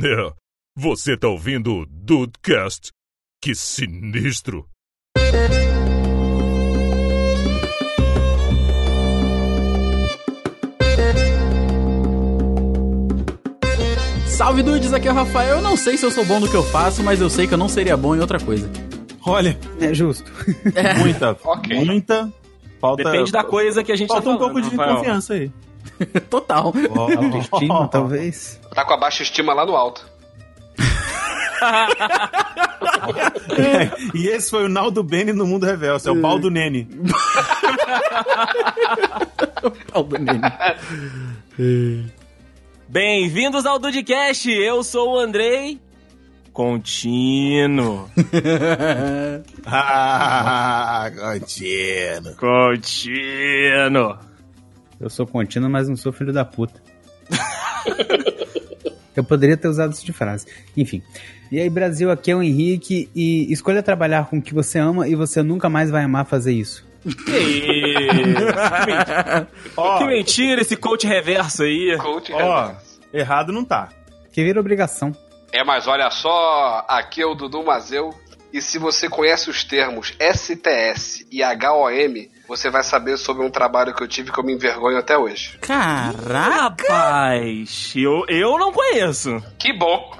É, você tá ouvindo o Dudecast? Que sinistro! Salve dudes, aqui é o Rafael. Eu não sei se eu sou bom no que eu faço, mas eu sei que eu não seria bom em outra coisa. Olha, É justo. muita, Ok. muita. Falta, Depende da coisa que a gente falta tá um falando. pouco de Rafael. confiança aí. Total. Autoestima, talvez. Tá com a baixa estima lá no alto. e esse foi o Naldo Bene no Mundo Reverso, é o pau do Nene. Pau do Nene. Bem-vindos ao Dudcast, eu sou o Andrei Contínuo. Ah, contínuo. Contínuo. Eu sou contínuo, mas não sou filho da puta. Eu poderia ter usado isso de frase. Enfim. E aí, Brasil, aqui é o Henrique e escolha trabalhar com o que você ama e você nunca mais vai amar fazer isso. Que? Que mentira. Esse coach reverso aí. Coach ó, reverso. errado não tá. Que vira obrigação. É, mas olha só, aqui é o Dudu Mazeu. E se você conhece os termos STS e HOM, você vai saber sobre um trabalho que eu tive que eu me envergonho até hoje. Caraca! Rapaz, eu, eu não conheço. Que bom!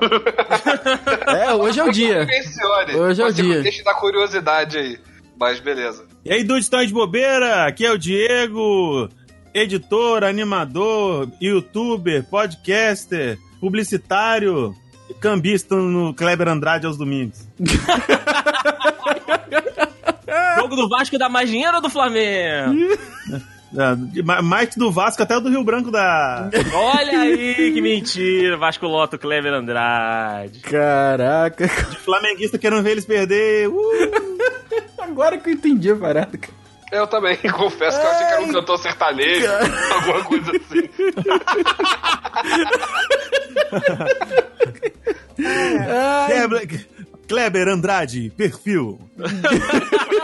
É, hoje é o dia. Mencione. Hoje é o Você dia. Deixa da curiosidade aí. Mas beleza. E aí, dudes, estão de bobeira? Aqui é o Diego, editor, animador, youtuber, podcaster, publicitário, cambista no Kleber Andrade aos domingos. Jogo do Vasco dá mais dinheiro ou do Flamengo? É, de- ma- mais que do Vasco até o do Rio Branco da. Olha aí, que mentira. Vasco Loto Clever Andrade. Caraca. Flamenguista querendo ver eles perder. Uh! Agora que eu entendi a parada, cara. Eu também confesso que eu achei que era um cantor sertanejo, alguma coisa assim. Kleber, Kleber Andrade, perfil.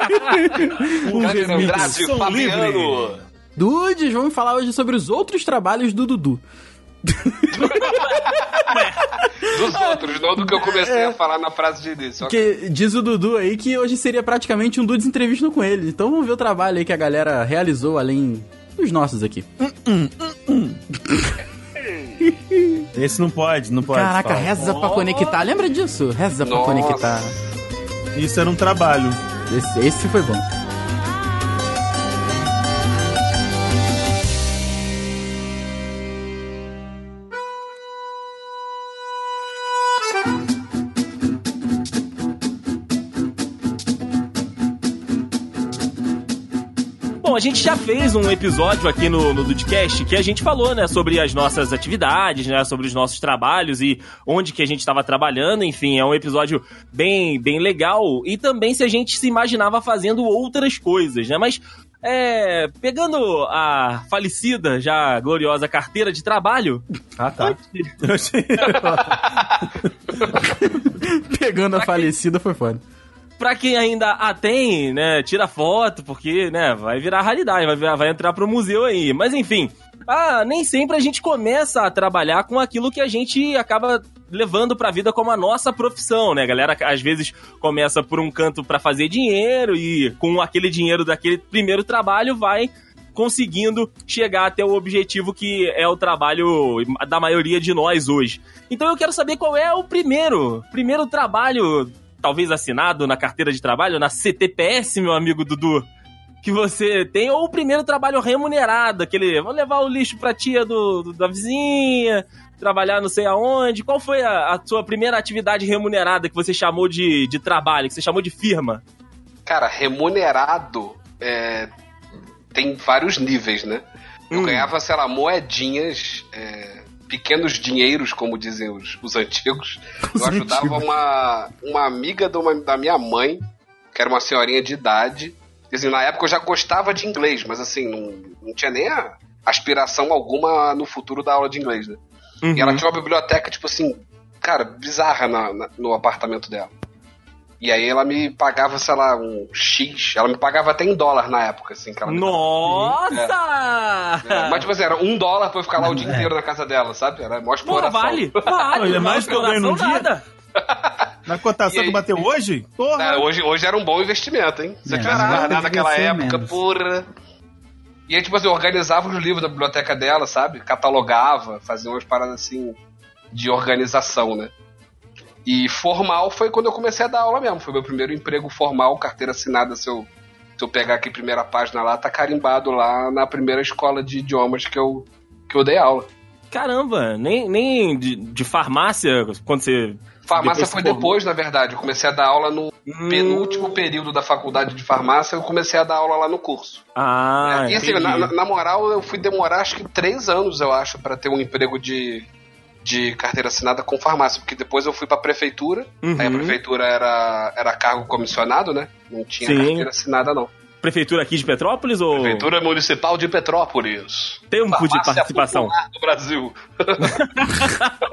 Andrade, Som Fabiano. Dudes, vamos falar hoje sobre os outros trabalhos do Dudu. Dos outros, não do que eu comecei a falar na frase de início. Porque diz o Dudu aí que hoje seria praticamente um Dudes entrevista com ele. Então vamos ver o trabalho aí que a galera realizou além dos nossos aqui. Esse não pode, não pode. Caraca, fala. reza pra conectar. Lembra disso? Reza pra Nossa. conectar. Isso era um trabalho. Esse, esse foi bom. A gente já fez um episódio aqui no, no Dudcast que a gente falou, né, sobre as nossas atividades, né, sobre os nossos trabalhos e onde que a gente estava trabalhando, enfim, é um episódio bem, bem legal. E também se a gente se imaginava fazendo outras coisas, né, mas é, pegando a falecida, já gloriosa carteira de trabalho, Ah, tá. Pegando a falecida foi foda. Pra quem ainda a tem, né, tira foto, porque, né, vai virar realidade, vai, virar- vai entrar pro museu aí. Mas enfim, ah, nem sempre a gente começa a trabalhar com aquilo que a gente acaba levando pra vida como a nossa profissão, né? A galera às vezes começa por um canto pra fazer dinheiro e com aquele dinheiro daquele primeiro trabalho vai conseguindo chegar até o objetivo que é o trabalho da maioria de nós hoje. Então eu quero saber qual é o primeiro, primeiro trabalho, talvez assinado na carteira de trabalho, na CTPS, meu amigo Dudu, que você tem, ou o primeiro trabalho remunerado, aquele, vou levar o lixo pra tia do, do- da vizinha, trabalhar não sei aonde. Qual foi a, a sua primeira atividade remunerada que você chamou de, de trabalho, que você chamou de firma? Cara, remunerado é, tem vários níveis, né? Eu Hum. ganhava, sei lá, moedinhas, é, pequenos dinheiros, como dizem os, os antigos. Eu ajudava uma, uma amiga de uma- da minha mãe, que era uma senhorinha de idade. Assim, na época eu já gostava de inglês, mas assim, não, não tinha nem a aspiração alguma no futuro da aula de inglês, né? E ela tinha uma biblioteca, tipo assim, cara, bizarra na- na- no apartamento dela. E aí ela me pagava, sei lá, um X. Ela me pagava até em dólar na época, assim. Que ela me Nossa! É, mas, tipo assim, era um dólar pra eu ficar lá o dia É. inteiro na casa dela, sabe? Era mó Pô, exploração. vale, vale. Olha, mais que eu ganho num dia. nada. Na cotação aí- que bateu hoje? Porra! É, hoje, hoje era um bom investimento, hein? Se eu É, tivesse guardado naquela época, menos. porra. E aí, tipo assim, eu organizava os livros da biblioteca dela, sabe? Catalogava, fazia umas paradas assim de organização, né? E formal foi quando eu comecei a dar aula mesmo. Foi meu primeiro emprego formal, carteira assinada. Se eu, se eu pegar aqui a primeira página lá, tá carimbado lá na primeira escola de idiomas que eu, que eu dei aula. Caramba, nem, nem de, de farmácia, quando você. Farmácia Depois foi depois, na verdade. Eu comecei a dar aula no Hum. penúltimo período da faculdade de farmácia. Eu comecei a dar aula lá no curso. Ah, É, e assim, na, na- na moral, eu fui demorar acho que três anos, eu acho, pra ter um emprego de, de carteira assinada com farmácia. Porque depois eu fui pra prefeitura, Uhum. aí a prefeitura era, era cargo comissionado, né? Não tinha Sim. carteira assinada, não. Prefeitura aqui de Petrópolis ou Prefeitura Municipal de Petrópolis. tempo de Farmácia participação? popular do Brasil.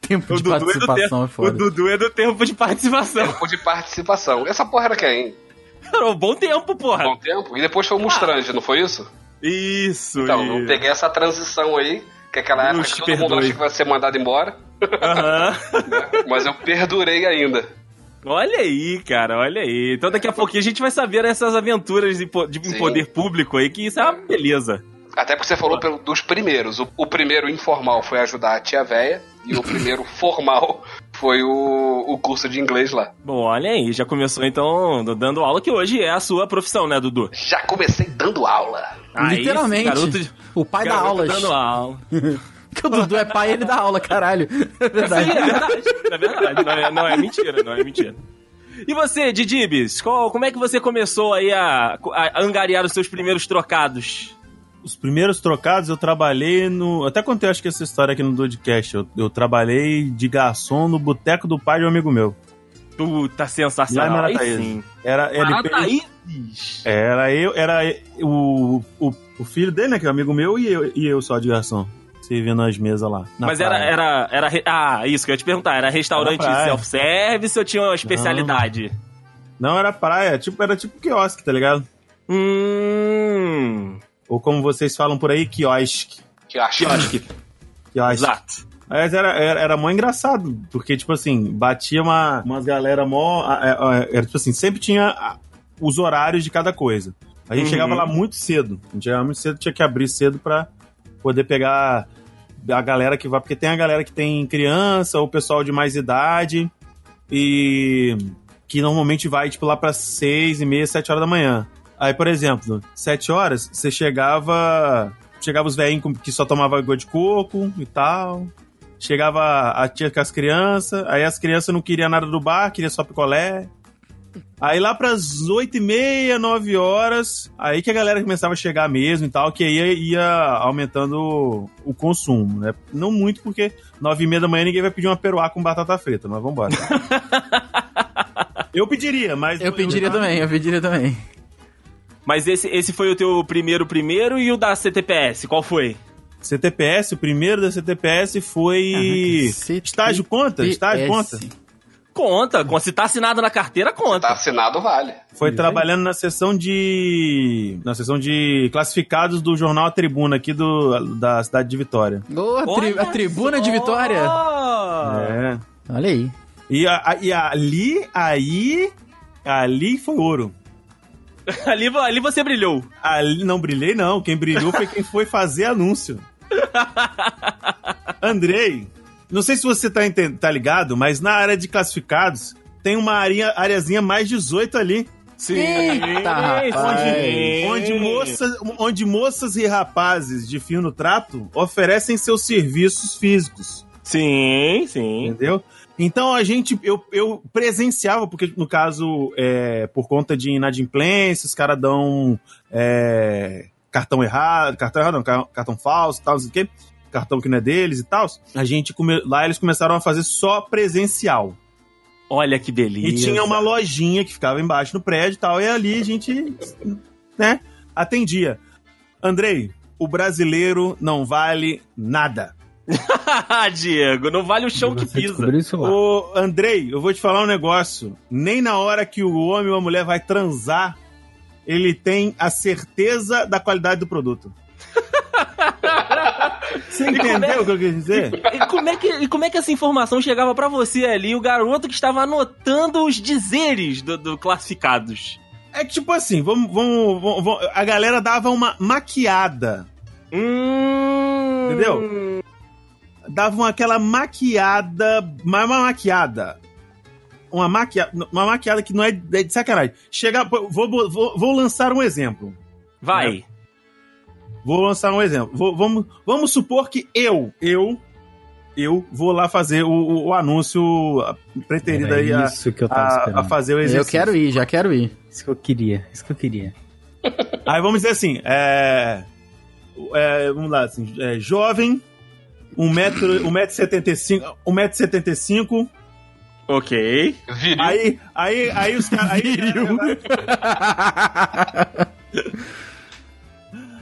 Tempo O de Dudu, é do participação é tempo, o. Dudu é do tempo de participação. Tempo de participação. Essa porra era quem? Era um bom tempo, porra. Bom tempo? E depois foi o Mustrange, não foi isso? Isso, Então, isso. eu peguei essa transição aí, que é aquela época que todo mundo perdoe. acha que vai ser mandado embora, Aham. mas eu perdurei ainda. Olha aí, cara, olha aí. Então daqui a pouquinho a gente vai saber essas aventuras de, de poder público aí, que isso é uma beleza. Até porque você falou pelo- dos primeiros. O, o primeiro informal foi ajudar a tia véia, e o primeiro formal foi o, o curso de inglês lá. Bom, olha aí, já começou então dando aula, que hoje é a sua profissão, né, Dudu? Já comecei dando aula. Aí, Literalmente. garoto de- O pai garoto aulas. dando aula. Porque o Dudu é pai e ele dá aula, caralho. É verdade. Sim, é verdade. É verdade. Não é, não é mentira, não é mentira. E você, Didibis, qual- como é que você começou aí a, a angariar os seus primeiros trocados? Os primeiros trocados eu trabalhei no. Até contei, acho que essa história aqui no Dudcast. Eu, eu trabalhei de garçom no boteco do pai de um amigo meu. Puta, Lá em sensacional. Aí Marataízes. sim. Era, ele, Era eu, era o, o, o filho dele, né? Que é um amigo meu, e eu, e eu só de garçom. Servindo as mesas lá. na Mas era, praia. era, era. re- Ah, isso que eu ia te perguntar. Era restaurante Era self-service ou tinha uma especialidade? Não, era praia. Tipo, era tipo quiosque, tá ligado? Hum. Ou como vocês falam por aí, quiosque. Que eu acho. Quiosque. quiosque. Exato. Mas era, era, era mó engraçado, porque, tipo assim, batia uma, umas galera mó. Era tipo assim, sempre tinha os horários de cada coisa. A gente Uhum. chegava lá muito cedo. A gente chegava muito cedo, tinha que abrir cedo pra poder pegar a galera que vai. Porque tem a galera que tem criança, ou pessoal de mais idade, e que normalmente vai, tipo, lá pra seis e meia, sete horas da manhã. Aí, por exemplo, sete horas, você chegava. Chegava os velhinhos que só tomava água de coco e tal. Chegava a tia com as crianças, aí as crianças não queriam nada do bar, queria só picolé. Aí lá pras oito e meia, nove horas, aí que a galera começava a chegar mesmo e tal, que aí ia, aumentando o consumo, né? Não muito, porque nove e meia da manhã ninguém vai pedir uma peruá com batata frita, mas vambora. eu pediria, mas... Eu pediria também, eu pediria também. Mas esse, esse foi o teu primeiro primeiro e o da CTPS, qual foi? CTPS, o primeiro da CTPS foi... Caraca, Estágio conta? Estágio conta? Conta, con- se tá assinado na carteira, conta. Tá assinado, vale. Foi Isso trabalhando na seção de. Na seção de classificados do jornal A Tribuna aqui do, da cidade de Vitória. Ô, a, tri- a tribuna de só! Vitória. É. Olha aí. E, a- a- e ali, aí. Ali foi ouro. ali, ali você brilhou. Ali não brilhei, não. Quem brilhou foi quem foi fazer anúncio. Andrei, não sei se você tá, tá ligado, mas na área de classificados tem uma área, areazinha mais 18 ali. Sim. Eita, rapaz. Onde moças, onde moças e rapazes de fio no trato oferecem seus serviços físicos, Sim, sim. entendeu? Então a gente, eu, eu presenciava, porque no caso, é, por conta de inadimplência, os caras dão é, cartão errado, cartão errado não, car- cartão falso, tal, não sei o quê, cartão que não é deles e tal. A gente, come, lá eles começaram a fazer só presencial. Olha que delícia. E tinha uma lojinha que ficava embaixo no prédio e tal, e ali a gente, né, atendia. Andrei, o brasileiro não vale nada. Diego, não vale o chão que pisa. isso lá. Ô, Andrei, eu vou te falar um negócio. Nem na hora que o homem ou a mulher vai transar, ele tem a certeza da qualidade do produto. Você entendeu o que eu quis dizer? E como, é que, e como é que essa informação chegava pra você ali, o garoto que estava anotando os dizeres do, do classificados? É que, tipo assim, vamos, vamos, vamos- a galera dava uma maquiada. Hum. Entendeu? Davam aquela maquiada. Uma maquiada. Uma maquiada, uma maquiada que não é de é de sacanagem. Chega, vou, vou, vou lançar um exemplo. Vai. Vou lançar um exemplo. Vou- vamos, vamos supor que eu, eu, eu vou lá fazer o, o- o anúncio preterido Era aí a, isso que eu tava a, a fazer o Eu exercício. quero ir, já quero ir. Isso que eu queria. Isso que eu queria. Aí vamos dizer assim, é, é, vamos lá, assim, é, jovem, 1,75m, 1,75m, 1,75m, Ok. Viril. aí, aí, aí os caras... Aí,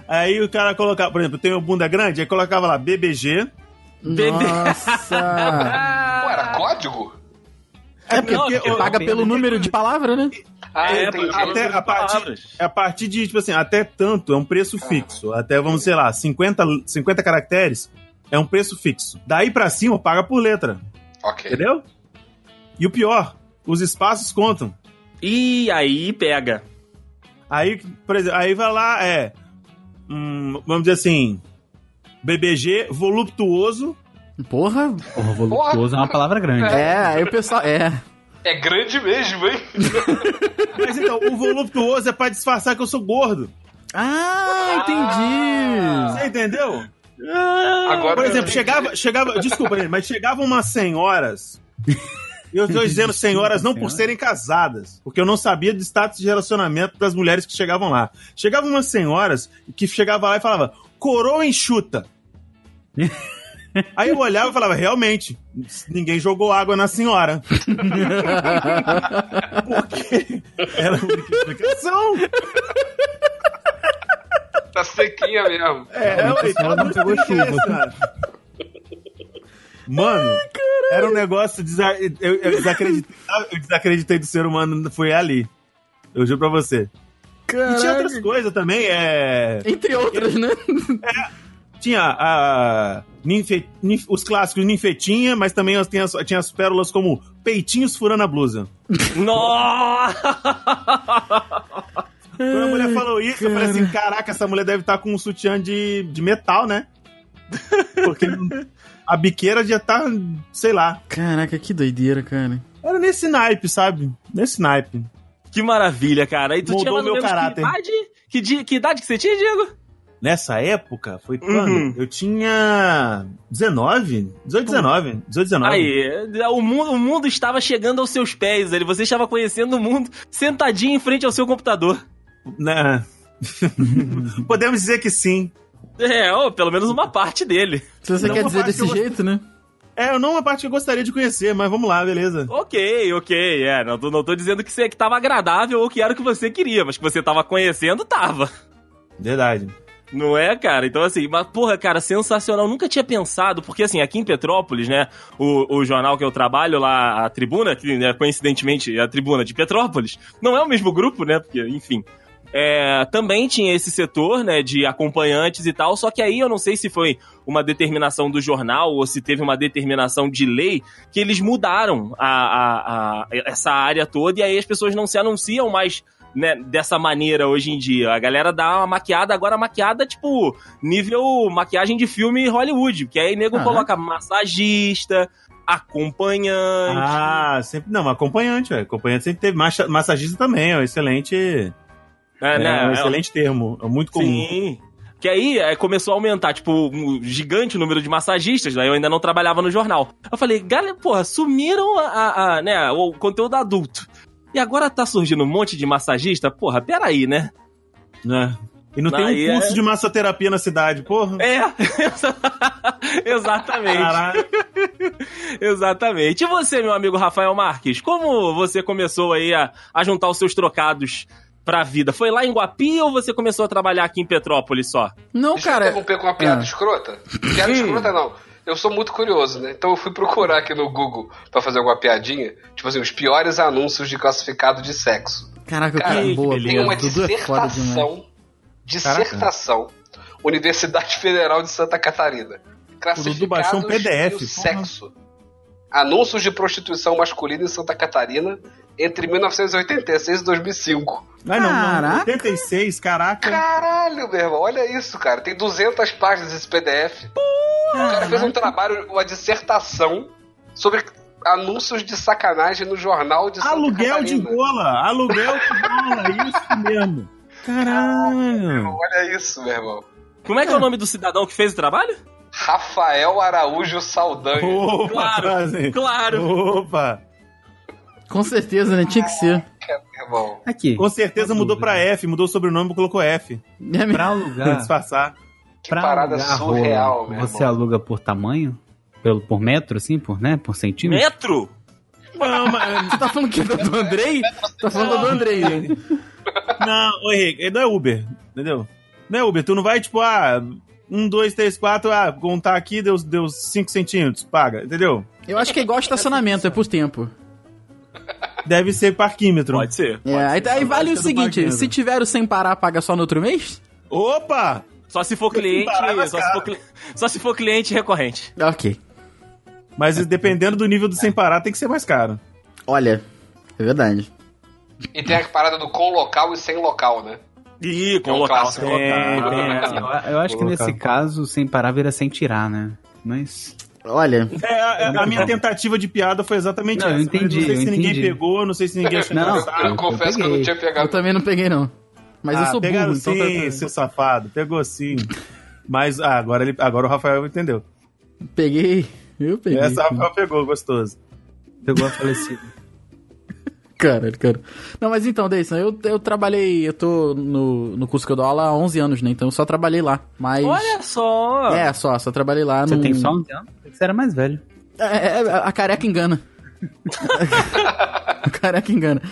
aí o cara colocava, por exemplo, tem uma bunda grande, aí colocava lá BBG, Nossa! Pô, era código? é Não, porque... porque o- Paga pelo número de palavra, né? Ah, É, entendi. até a partir, palavras. a partir de, tipo assim, até tanto, é um preço fixo. Até, vamos, sei lá, 50, 50 caracteres é um preço fixo. Daí pra cima, paga por letra. Ok. Entendeu? E o pior, os espaços contam. E aí pega. Aí, por exemplo, aí vai lá, é. Hum, vamos dizer assim. BBG voluptuoso. Porra! Porra, voluptuoso é uma palavra grande. É, aí o pessoal. É. É grande mesmo, hein? Mas então, o voluptuoso é pra disfarçar que eu sou gordo. Ah, entendi! Você entendeu? Agora Por exemplo, chegava. chegava desculpa, mas chegavam umas senhoras. E eu estou dizendo senhoras não por serem casadas, porque eu não sabia do status de relacionamento das mulheres que chegavam lá. Chegavam umas senhoras que chegavam lá e falavam, coroa enxuta. Aí eu olhava e falava, realmente, ninguém jogou água na senhora. Porque era a única explicação. Tá sequinha mesmo. É, A ué, senhora não Mano, era um negócio. desa- Eu, eu desacreditei, eu desacreditei do ser humano, foi ali. Eu juro pra você. E tinha outras coisas também, é. Entre outras, né? Tinha a. ninfe- ninf- os clássicos ninfetinha, mas também as- tinha, as- tinha as pérolas como peitinhos furando a blusa. Nossa! Quando a mulher falou isso, eu falei assim: caraca, essa mulher deve estar com um sutiã de, de metal, né? Porque a biqueira já tá, sei lá. Caraca, que doideira, cara. Era nesse naipe, sabe? Nesse naipe. Que maravilha, cara. E tu Mudou tinha meu caráter. que idade? Que, di- que idade que você tinha, Diego? Nessa época, foi quando? Uhum. Eu tinha 19? 18, 19. 18, 19. Aí, o mundo, o mundo estava chegando aos seus pés, ele, você estava conhecendo o mundo sentadinho em frente ao seu computador. Né? Podemos dizer que sim. É, ou pelo menos uma parte dele. Se você Não, quer dizer desse que jeito, né? É, não uma parte que eu gostaria de conhecer, mas vamos lá, beleza. Ok, ok, é, não tô, não tô dizendo que, você, que tava agradável ou que era o que você queria, mas que você tava conhecendo, tava. Verdade. Não é, cara? Então, assim, mas, porra, cara, sensacional. Nunca tinha pensado, porque, assim, aqui em Petrópolis, né, o, o jornal que eu trabalho lá, a Tribuna, que, né, coincidentemente, é a Tribuna de Petrópolis, não é o mesmo grupo, né, porque, enfim. É, também tinha esse setor, né, de acompanhantes e tal, só que aí eu não sei se foi uma determinação do jornal ou se teve uma determinação de lei que eles mudaram a, a, a- essa área toda e aí as pessoas não se anunciam mais né, dessa maneira hoje em dia. A galera dá uma maquiada, agora maquiada, tipo, nível maquiagem de filme Hollywood, que aí nego Ah. coloca massagista, acompanhante. Ah, sempre. Não, acompanhante, velho. Acompanhante sempre teve. Massa- Massagista também, é um excelente. É, É, né? um É- excelente termo. É muito comum. Sim. Que aí é, começou a aumentar, tipo, um gigante número de massagistas, daí eu ainda não trabalhava no jornal. Eu falei, galera, porra, sumiram a, a- né, o conteúdo adulto. E agora tá surgindo um monte de massagista? Porra, peraí, né? Né? E não tem Aí um curso é- de massoterapia na cidade, porra. É, exatamente. Caralho. Exatamente. E você, meu amigo Rafael Marques, como você começou aí a, a juntar os seus trocados pra vida? Foi lá em Guapi ou você começou a trabalhar aqui em Petrópolis só? Não, Deixa eu cara. interromper com uma piada Ah. escrota. Piada escrota não. eu sou muito curioso, né? Então eu fui procurar aqui no Google pra fazer alguma piadinha. Tipo assim, os piores anúncios de classificado de sexo. Caraca, Cara, que boa, Tem uma Dudu é dissertação. Dissertação. Universidade Federal de Santa Catarina. Dudu baixou um PDF, e o porra. Anúncios de prostituição masculina em Santa Catarina entre 1986 e 2005. Ai, não, não. Caraca. 86, caraca. Caralho, meu irmão, olha isso, cara. Tem 200 páginas esse PDF. O cara fez um trabalho, uma dissertação sobre anúncios de sacanagem no jornal de Santa Aluguel de gola, aluguel de gola, isso mesmo. Caralho. Olha isso, meu irmão. Como é que é o nome do cidadão que fez o trabalho? Rafael Araújo Saldanha. Opa, Claro, quase. claro. Opa. Com certeza, né? Tinha que ser. Meu irmão. Aqui. Com certeza mudou dúvida. pra F, mudou o sobrenome e colocou F. É mesmo. Pra Pra alugar. disfarçar. Que pra parada alugar surreal, meu Você irmão. aluga por tamanho? Pelo, por metro, assim? Por, né? Por centímetro? Metro? Não, mas, Você tá falando que do, do Andrei? Tá falando do Andrei, né? não, ô Henrique, não é Uber, entendeu? Não é Uber, tu não vai, tipo, ah, um, dois, três, quatro, ah, contar aqui, deu, deu cinco centímetros, paga, entendeu? Eu acho que é igual estacionamento, é por tempo. Deve ser parquímetro. Pode ser. É, aí, aí vale o seguinte, se tiver o sem parar, paga só no outro mês? Opa! Só se for cliente, Parar só se for, cli- só se for cliente recorrente. Ok. Mas dependendo do nível do sem parar, tem que ser mais caro. Olha, é verdade. E tem a parada do com local e sem local, né? Ih, com É um local. sem local. tem. Eu, eu acho que Colocar. nesse caso, sem parar, vira sem tirar, né? Mas. Olha, É, a, a minha tentativa de piada foi exatamente Não, eu essa. entendi, não sei eu se ninguém entendi. pegou, não sei se ninguém achou Não, engraçado. Eu, eu confesso que eu não peguei. tinha eu pegado. também não peguei, não. Mas eu Ah, sou burro, pegaram então sim, tá- seu safado. Pegou sim. Mas ah, agora, ele, agora o Rafael entendeu. Peguei. Eu peguei. Essa o Rafael pegou, gostoso. Pegou a falecida. Caralho, cara. Não, mas então, Deison, eu, eu trabalhei, eu tô no, no curso que eu dou aula há 11 anos, né? Então eu só trabalhei lá. Mas. Olha só. É, só, só trabalhei lá Você num- tem só 11 anos? Você era mais velho. É, é, a careca engana. a careca engana.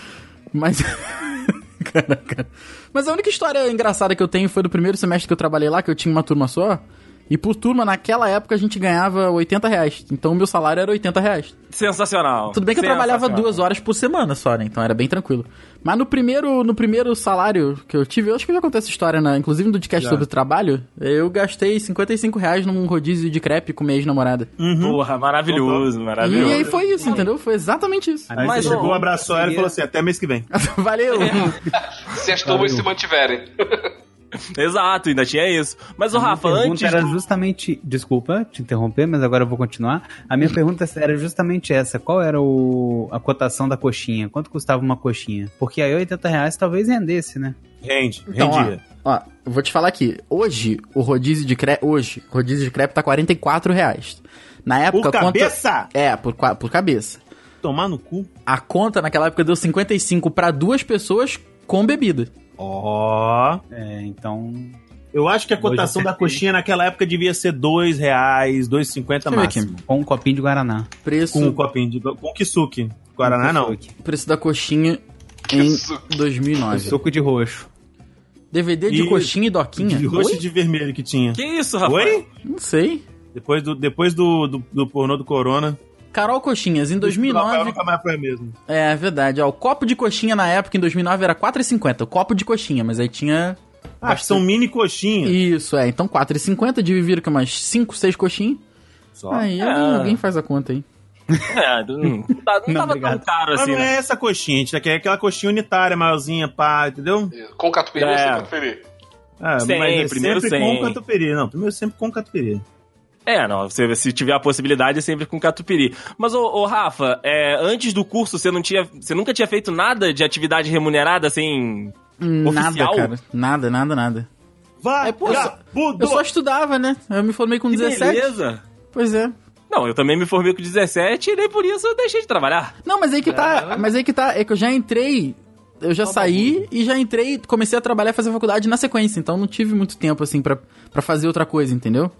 Mas. Caraca. Mas a única história engraçada que eu tenho foi do primeiro semestre que eu trabalhei lá, que eu tinha uma turma só. E por turma, naquela época, a gente ganhava 80 reais. Então o meu salário era 80 reais. Sensacional. Tudo bem que eu trabalhava duas horas por semana só, né? Então era bem tranquilo. Mas no primeiro, no primeiro salário que eu tive, eu acho que eu já contei essa história, né? inclusive no podcast sobre o trabalho, eu gastei 55 reais num rodízio de crepe com minha ex-namorada. Porra, maravilhoso, E maravilhoso. aí foi isso, entendeu? Foi exatamente isso. Aí Mas, você chegou, ô, abraçou ela e falou assim: até mês que vem. Valeu! Se as turmas se mantiverem. Exato, ainda tinha isso. Mas o Rafa, minha pergunta antes. era justamente. Desculpa te interromper, mas agora eu vou continuar. A minha pergunta era justamente essa: qual era o, a cotação da coxinha? Quanto custava uma coxinha? Porque aí 80 reais talvez rendesse, né? Rende, Então, ó, rendia. ó, eu vou te falar aqui. Hoje, o rodízio de crepe. Hoje, o rodízio de crepe tá 44 reais. Na época, Por a conta- cabeça? É, por, por cabeça. Tomar no cu. A conta naquela época deu 55 pra duas pessoas com bebida. Ó. É, então. Eu acho que a cotação da coxinha naquela época devia ser dois reais, dois cinquenta ver aqui. máximo. Com um copinho de Guaraná. Preço, Com um copinho de com kisuke. Guaraná não. preço da coxinha em Isso. 2009. Suco de roxo. DVD de E- coxinha e doquinha? De roxo Oi? e de vermelho que tinha. Que isso, Rafa? Oi? Não sei. Depois do, depois do, do, do pornô do Corona. Carol Coxinhas, em Rafael 2009... nunca mais foi a mesma. É verdade, ó, o copo de coxinha na época, em 2009, era 4,50. O copo de coxinha, mas aí tinha... Ah, são mini coxinhas. Isso, é. Então 4,50 dividiram com umas 5, 6 coxinhas. Só. Aí É. alguém, faz a conta aí. É, não, não, tá- não Não, tava obrigado. tão caro Mas assim, não né? é essa coxinha, a gente quer aquela coxinha unitária, maiorzinha, pá, entendeu? Com catupiry ou É. sem catupiry? Sem, mas é primeiro sempre sem. com catupiry. Não, primeiro sempre com catupiry. É, não, se, se tiver a possibilidade é sempre com catupiry. Mas, ô, ô, Rafa, é, antes do curso você não tinha. Você nunca tinha feito nada de atividade remunerada assim. Nada, Oficial? cara. Nada, nada, nada. Vai, É, pô, eu só-! Eu só estudava, né? Eu me formei com Que 17. beleza! Pois é. Não, eu também me formei com 17 e nem por isso eu deixei de trabalhar. Não, mas aí que tá. Mas aí que tá. É que eu já entrei. Eu já saí e já entrei, comecei a trabalhar e fazer faculdade na sequência. Então não tive muito tempo, assim, pra fazer outra coisa, entendeu?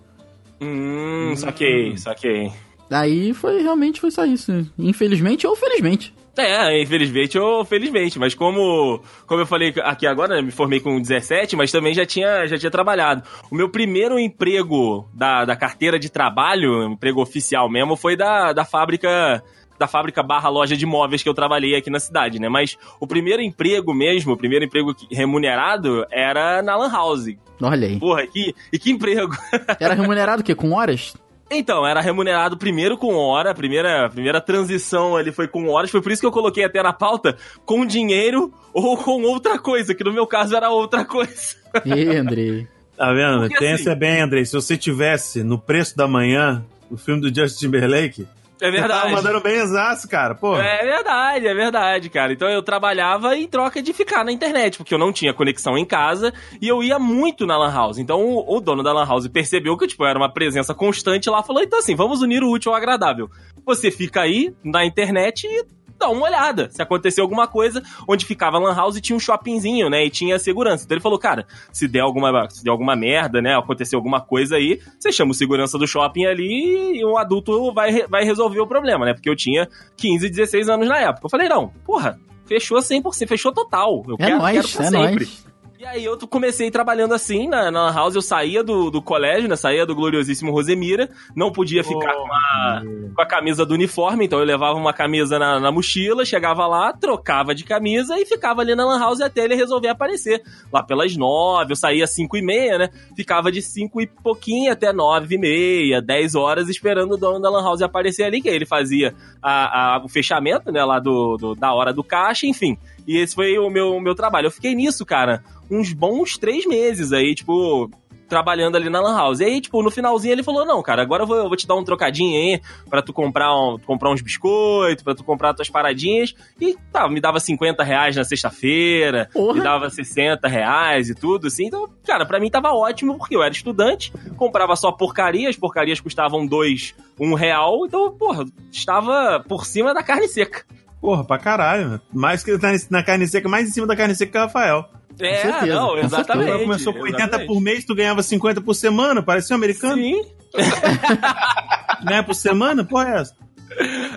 Hum, saquei, saquei. Aí foi realmente foi só isso. Infelizmente ou felizmente. É, infelizmente ou felizmente, mas como, como eu falei aqui agora, né, me formei com 17, mas também já tinha, já tinha trabalhado. O meu primeiro emprego da, da carteira de trabalho, emprego oficial mesmo, foi da, da fábrica da fábrica barra loja de móveis que eu trabalhei aqui na cidade, né? Mas o primeiro emprego mesmo, o primeiro emprego remunerado era na Lan House. Olha aí. Porra, que, e que emprego! Era remunerado o quê? Com horas? Então, era remunerado primeiro com hora, a primeira, a primeira transição ali foi com horas, foi por isso que eu coloquei até na pauta com dinheiro ou com outra coisa, que no meu caso era outra coisa. Ih, Andrei. Tá vendo? Porque, Pensa assim- bem, Andrei. Se você tivesse no preço da manhã o filme do Justin Timberlake, É você tava verdade. mandando bem exato, cara. Pô, É verdade, é verdade, cara. Então eu trabalhava em troca de ficar na internet, porque eu não tinha conexão em casa e eu ia muito na Lan House. Então o, o dono da Lan House percebeu que tipo, eu era uma presença constante lá, falou: então assim, vamos unir o útil ao agradável. Você fica aí na internet e dá uma olhada. Se acontecer alguma coisa, onde ficava a Lan House tinha um shoppingzinho, né? E tinha segurança. Então ele falou, cara, se der alguma, se der alguma merda, né? Acontecer alguma coisa aí, você chama o segurança do shopping ali e um adulto vai, vai resolver o problema, né? Porque eu tinha 15, 16 anos na época. Eu falei, não, porra, fechou 100%, fechou total. Eu É quero, nóis, quero pra é sempre. nóis. E aí eu comecei trabalhando assim na, na Lan House, eu saía do, do colégio, né? Saía do gloriosíssimo Rosemira, não podia ficar com, a, com a camisa do uniforme, então eu levava uma camisa na, na mochila, chegava lá, trocava de camisa e ficava ali na Lan House até ele resolver aparecer. Lá pelas nove, eu saía às cinco e meia, né? Ficava de cinco e pouquinho até nove e meia, dez horas esperando o dono da Lan House aparecer ali, que aí ele fazia a, a- o fechamento, né? Lá do, do- da hora do caixa, enfim. E esse foi o meu, meu trabalho. Eu fiquei nisso, cara, uns bons três meses aí, tipo, trabalhando ali na Lan House. E aí, tipo, no finalzinho ele falou: Não, cara, agora eu vou, eu vou te dar um trocadinho aí pra tu comprar, um, comprar uns biscoitos, pra tu comprar tuas paradinhas. E tá, me dava 50 reais na sexta-feira, me dava 60 reais e tudo, assim. Então, cara, pra mim tava ótimo, porque eu era estudante, comprava só porcaria, as porcarias custavam dois, um real. Então, porra, estava por cima da carne seca. Porra, pra caralho. né? Mais que na, na carne seca, mais em cima da carne seca que o Rafael. É, certeza, não, exatamente. Ela começou com 80 exatamente. por mês, tu ganhava 50 por semana, parecia um americano. Sim. Ganha por semana? Porra, é essa?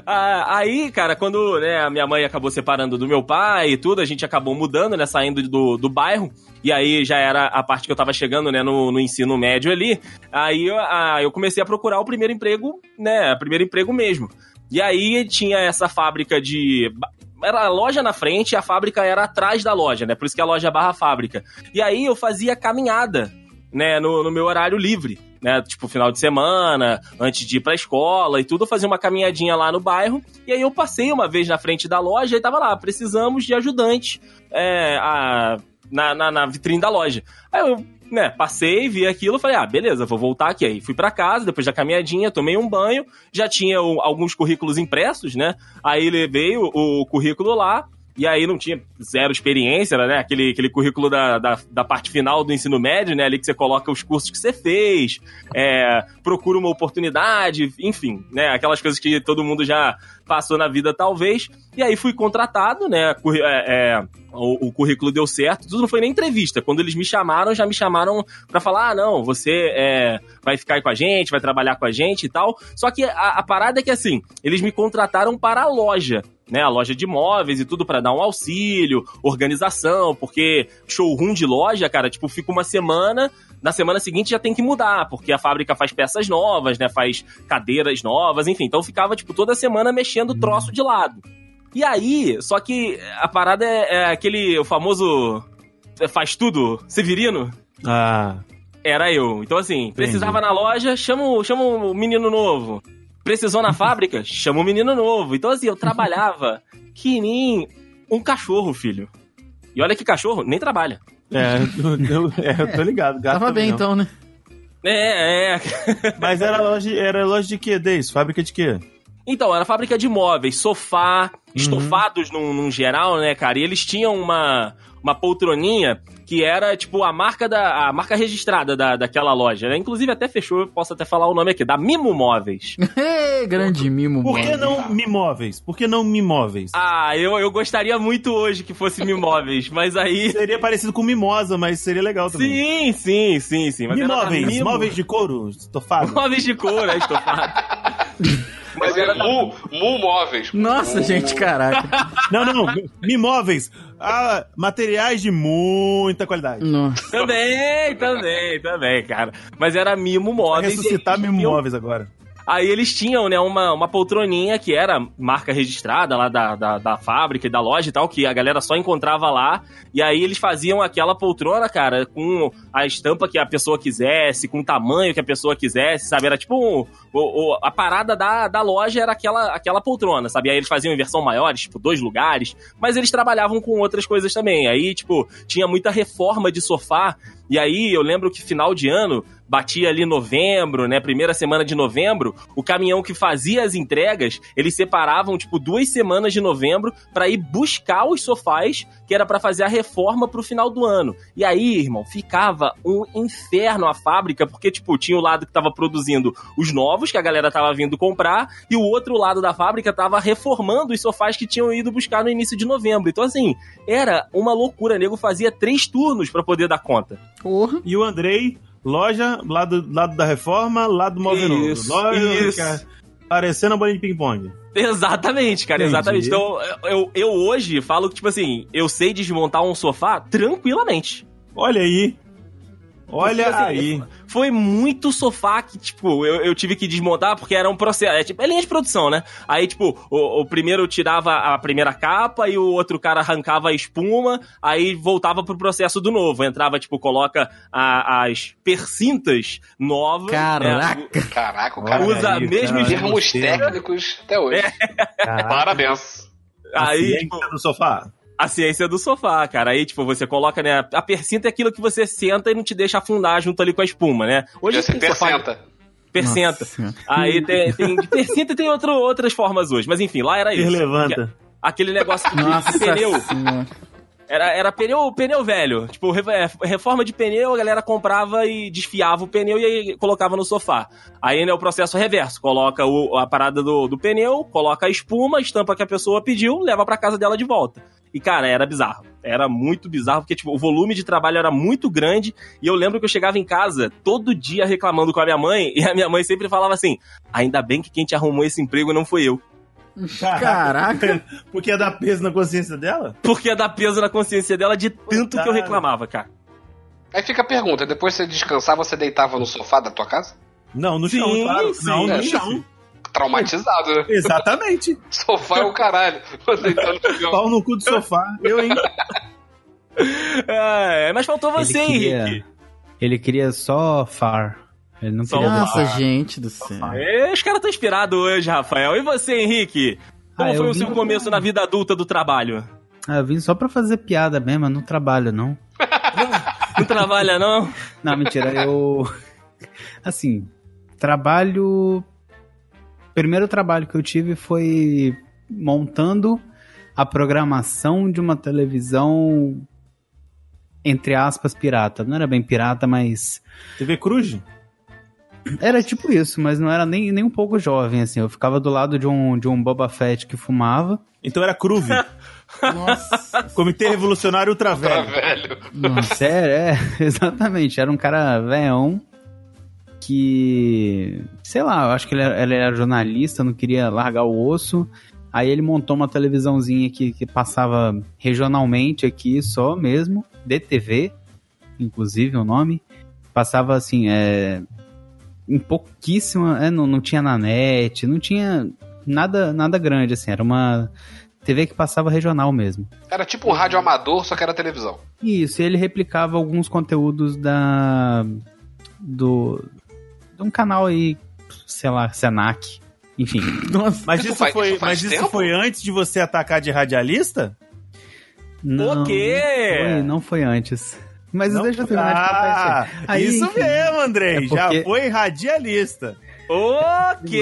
Ah, aí, cara, quando né, a minha mãe acabou separando do meu pai e tudo, a gente acabou mudando, né, saindo do, do bairro, e aí já era a parte que eu tava chegando, né, no, no ensino médio ali, aí eu, ah, eu comecei a procurar o primeiro emprego, né, o primeiro emprego mesmo. E aí tinha essa fábrica de... Era a loja na frente e a fábrica era atrás da loja, né, por isso que a loja é barra fábrica. E aí eu fazia caminhada, né, no, no meu horário livre, né, tipo final de semana, antes de ir pra escola e tudo, eu fazia uma caminhadinha lá no bairro, e aí eu passei uma vez na frente da loja e tava lá, precisamos de ajudante é, a- na, na, na vitrine da loja. Aí eu, né, passei, vi aquilo, falei, ah, beleza, vou voltar aqui. Aí fui pra casa, depois da caminhadinha, tomei um banho, já tinha o- alguns currículos impressos, né, aí levei o, o currículo lá, e aí não tinha zero experiência, né? Aquele, aquele currículo da, da, da parte final do ensino médio, né? Ali que você coloca os cursos que você fez, é, procura uma oportunidade, enfim, né? Aquelas coisas que todo mundo já passou na vida, talvez. E aí fui contratado, né? é, é, o, o currículo deu certo, tudo não foi nem entrevista. Quando eles me chamaram, já me chamaram pra falar: ah, não, você é, vai ficar com a gente, vai trabalhar com a gente e tal. Só que a, a parada é que assim, eles me contrataram para a loja. Né, a loja de imóveis e tudo pra dar um auxílio, organização, porque showroom de loja, cara, tipo, fica uma semana, na semana seguinte já tem que mudar, porque a fábrica faz peças novas, né, faz cadeiras novas, enfim, então ficava, tipo, toda semana mexendo o troço de lado. E aí, só que a parada é, é aquele, o famoso é, faz tudo, Severino, Ah, era eu. Então, assim, precisava na loja, chama o menino novo. Precisou na fábrica, chama o menino novo. Então, assim, eu trabalhava que nem um cachorro, filho. E olha que cachorro nem trabalha. é, eu, eu- é, eu tô ligado. Gato Tava bem não. então, né? É, é. Mas era loja, era loja de quê, Deis? Fábrica de quê? Então, era fábrica de móveis, sofá, estofados num, num geral, né, cara? E eles tinham uma, uma poltroninha que era, tipo, a marca da a marca registrada da, daquela loja, né? Inclusive até fechou, eu posso até falar o nome aqui, da Mimo Móveis. Grande mimo, Por que mano. não mimóveis? Por que não mimóveis? Ah, eu, eu gostaria muito hoje que fosse Mimóveis, mas aí... Seria parecido com mimosa, mas seria legal também. Sim, sim, sim, sim. Mas Mimóveis, móveis de couro, estofado. Móveis de couro, né, estofado. Mas é Mu, Mu Móveis. Nossa, Mu- gente, caraca. Não, não, imóveis. Ah, materiais de muita qualidade. Nossa. Também, também, também, cara. Mas era mimo móveis. ressuscitar eu- móveis agora. Aí eles tinham, né, uma, uma poltroninha que era marca registrada lá da, da, da fábrica e da loja e tal, que a galera só encontrava lá. E aí eles faziam aquela poltrona, cara, com a estampa que a pessoa quisesse, com o tamanho que a pessoa quisesse, sabe? Era tipo. um- o, o- a parada da, da loja era aquela, aquela poltrona, sabe? Aí eles faziam em versão maior, tipo, dois lugares. Mas eles trabalhavam com outras coisas também. Aí, tipo, tinha muita reforma de sofá. E aí eu lembro que final de ano, batia ali novembro, né? Primeira semana de novembro, o caminhão que fazia as entregas, eles separavam, tipo, duas semanas de novembro pra ir buscar os sofás, que era pra fazer a reforma pro final do ano. E aí, irmão, ficava um inferno a fábrica, porque, tipo, tinha o lado que tava produzindo os novos, que a galera tava vindo comprar, e o outro lado da fábrica tava reformando os sofás que tinham ido buscar no início de novembro. Então, assim, era uma loucura. O nego fazia três turnos pra poder dar conta. Porra. E o Andrei, loja, lado, lado da reforma, lado do móvel novo. Isso, Loja, isso. cara, parecendo a bolinha de ping-pong. Exatamente, cara, Entendi. exatamente. Então, eu, eu hoje falo que, tipo assim, eu sei desmontar um sofá tranquilamente. Olha aí. Olha assim, aí. Foi muito sofá que, tipo, eu, eu tive que desmontar porque era um processo. É, tipo, é linha de produção, né? Aí, tipo, o, o primeiro tirava a primeira capa e o outro cara arrancava a espuma, aí voltava pro processo do novo. Entrava, tipo, coloca a- as percintas novas. Caraca. né? Caraca, o cara usa aí, mesmo cara, termos técnicos até hoje. Caraca, Parabéns. Aí, tipo, do sofá. A ciência do sofá, cara. Aí, tipo, você coloca, né? A percinta é aquilo que você senta e não te deixa afundar junto ali com a espuma, né? Podia ser tem sofá- percenta. Percenta. Nossa. Aí tem, tem de percinta e tem outro, outras formas hoje. Mas enfim, lá era isso. Levanta. Aquele negócio de, Nossa de pneu. Senhora. Era, era pneu, pneu velho. Tipo, é, reforma de pneu, a galera comprava e desfiava o pneu e aí colocava no sofá. Aí, né, o processo reverso. Coloca o- a parada do, do pneu, coloca a espuma, estampa que a pessoa pediu, leva pra casa dela de volta. E, cara, era bizarro. Era muito bizarro, porque, tipo, o volume de trabalho era muito grande. E eu lembro que eu chegava em casa todo dia reclamando com a minha mãe. E a minha mãe sempre falava assim: ainda bem que quem te arrumou esse emprego não foi eu. Caraca. Porque ia dar peso na consciência dela? Porque ia dar peso na consciência dela de tanto que eu reclamava, cara. Aí fica a pergunta: depois você descansava, você deitava no sofá da tua casa? Não, no chão, Sim, claro. sim. Não, É, no chão. Traumatizado, né? Exatamente. Sofá é o caralho. No chão. Pau no cu do sofá. Eu, hein? É, mas faltou você, ele queria, Henrique. Ele queria só far. Ele não queria. Nossa, deixar. gente do céu. É, os caras estão inspirados hoje, Rafael. E você, Henrique? Como Ah, foi o seu pra- começo na vida adulta do trabalho? Ah, eu vim só pra fazer piada mesmo, eu não trabalho, não. Não trabalha, não? Não, mentira, eu. Assim, trabalho. Primeiro trabalho que eu tive foi montando a programação de uma televisão, entre aspas, pirata. Não era bem pirata, mas. TV Cruz? Era tipo isso, mas não era nem, nem um pouco jovem, assim. Eu ficava do lado de um, de um Boba Fett que fumava. Então era Cruve. Nossa. Comitê Revolucionário Ultravelho. velho. Nossa. Sério, é, exatamente. Era um cara velhão que, sei lá, eu acho que ele era, ele era jornalista, não queria largar o osso. Aí ele montou uma televisãozinha que, que passava regionalmente aqui só mesmo, DTV, inclusive o nome. Passava assim, é, em pouquíssima, é, não, não tinha na net, não tinha nada, nada grande, assim, era uma TV que passava regional mesmo. Era tipo um rádio amador, só que era televisão. Isso, e ele replicava alguns conteúdos da. do. de um canal aí, sei lá, Senac. Enfim. Nossa. Mas Isso isso, faz- foi, isso mas isso foi antes de você atacar de radialista? Não, O quê? Não foi, não foi antes. Mas Não? deixa eu terminar de contar isso Ah, aí. Aí, isso enfim, mesmo, Andrei. É porque- Já foi radialista. Ok!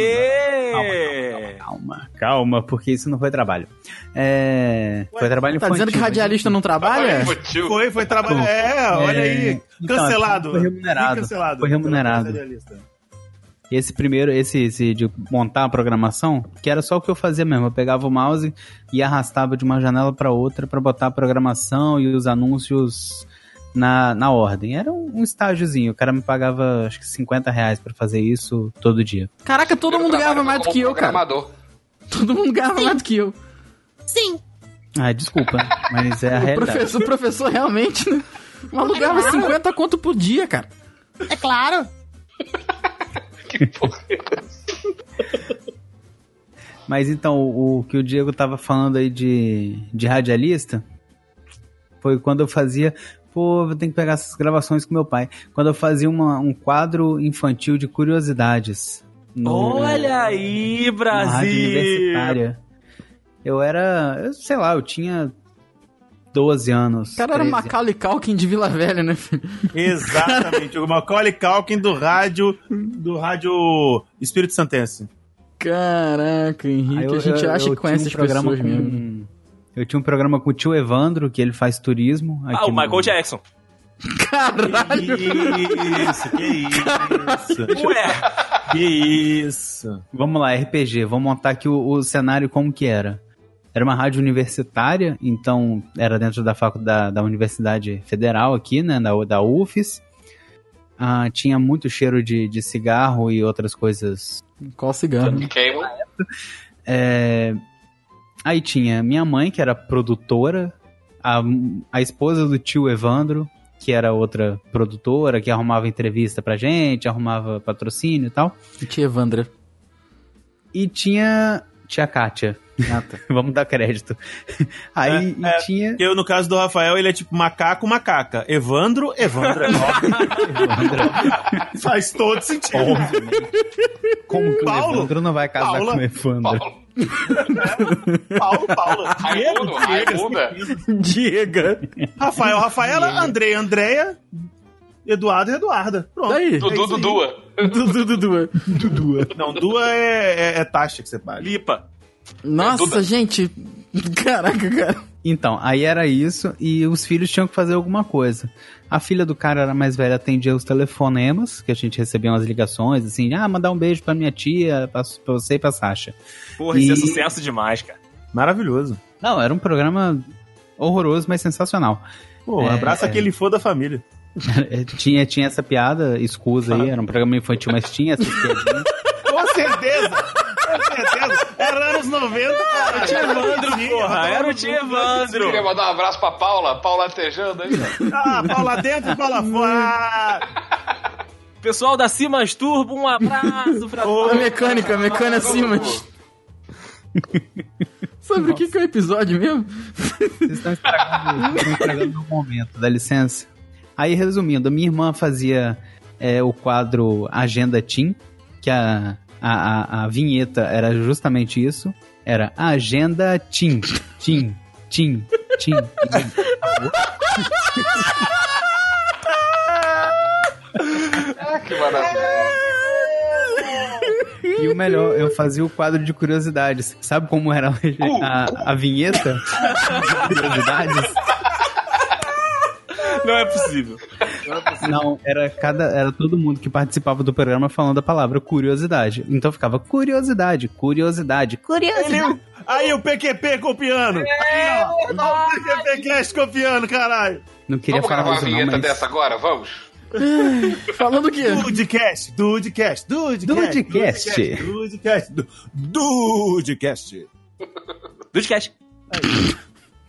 Calma, calma, porque isso não foi trabalho. É. foi trabalho Tá dizendo que infantil, radialista não trabalha? Infantil. Foi, foi trabalho. É, olha aí. Então, Cancelado. foi remunerado. Cancelado. Foi remunerado. Esse primeiro, esse, esse de montar a programação, que era só o que eu fazia mesmo. Eu pegava o mouse e arrastava de uma janela para outra para botar a programação e os anúncios na, na ordem. Era um, um estágiozinho. O cara me pagava, acho que 50 reais pra fazer isso todo dia. Caraca, todo mundo ganhava mais do que eu, cara. Todo mundo ganhava mais do que eu. Sim. Ah, desculpa, mas é a O realidade. professor, o professor realmente, né? O maluco ganhava 50 conto por dia, cara. É claro. Que porra. Mas então, o, o que o Diego tava falando aí de, de radialista foi quando eu fazia. Pô, eu tenho que pegar essas gravações com meu pai. Quando eu fazia uma- um quadro infantil de curiosidades. no- Olha aí, Brasil! universitária. Eu era, eu sei lá, eu tinha 12 anos. O cara era 13. Macaulay Culkin de Vila Velha, né, filho? Exatamente, o Macaulay Culkin do rádio, do rádio Espírito Santense. Caraca, Henrique, eu- a gente eu- acha eu que conhece as um programa pessoas com- mesmo. Eu tinha um programa com o tio Evandro, que ele faz turismo. Ah, o no- Michael Jackson. Caralho! Isso, que isso. Ué! Que isso. Vamos lá, RPG. Vamos montar aqui o, o cenário como que era. Era uma rádio universitária, então era dentro da faculdade da Universidade Federal aqui, né, da, da UFES. Ah, tinha muito cheiro de, de cigarro e outras coisas. Qual cigarro? Que queimam. É, Aí tinha minha mãe, que era produtora, a, a esposa do tio Evandro, que era outra produtora, que arrumava entrevista pra gente, arrumava patrocínio e tal. Tia Evandra. E tinha tia Kátia. Ah, tá. Vamos dar crédito. Aí É, é. e tinha. Eu, no caso do Rafael, ele é tipo macaco, macaca. Evandro, Evandro. Faz todo sentido. Como que Paulo? o Evandro não vai casar Paula? com o Evandro? Paulo. Paulo, Paulo. Raimundo, Raimunda. Diega. Rafael, Rafaela, Andrei, Andréia, Eduardo e Eduarda. Pronto. Daí. Dudu, Dudua. Dudu, Dudu. Dudu. Não, Dua é, é, é taxa que você paga. Lipa. Nossa, Duda. gente. Caraca, cara. Então, aí era isso e os filhos tinham que fazer alguma coisa. A filha do cara era mais velha, atendia os telefonemas, que a gente recebia umas ligações, assim, ah, mandar um beijo pra minha tia, pra, pra você e pra Sasha. Porra, isso é E- sucesso demais, cara. Maravilhoso. Não, era um programa horroroso, mas sensacional. Pô, É, abraça é. aquele fã da família. tinha, tinha essa piada, escusa aí, era um programa infantil, mas tinha essas piadinhas. Com certeza! Com certeza! Era anos 90, cara. Tio Evandro, porra, era o tio Queria Evandro. mandar um abraço pra Paula. Paula latejando aí. Ah, Paula dentro, Paula fora. Pessoal da Simas Turbo, um abraço pra Ô, A mecânica, a mecânica acima. Sobre o que, que é o episódio mesmo? Vocês estão estragando, estão estragando o momento, dá licença. Aí, resumindo, a minha irmã fazia é, o quadro Agenda Team, que a, a, a, a vinheta era justamente isso. Era Agenda Team, Team, Team, Team. Ah, que maravilha. E o melhor, eu fazia o quadro de curiosidades. Sabe como era a, a vinheta? de curiosidades? Não é possível. Não, era cada era todo mundo que participava do programa falando a palavra curiosidade. Então ficava curiosidade, curiosidade, curiosidade. Ele- Aí o PQP copiando. Aí, ó. O PQP Cast copiando, caralho. Não queria Vamos falar gravar uma isso não, vinheta mas dessa agora? Vamos? Falando o quê? Dudecast, Dudecast, Dudecast. Dudecast. Dudecast. Du- Dudecast. Dudcast.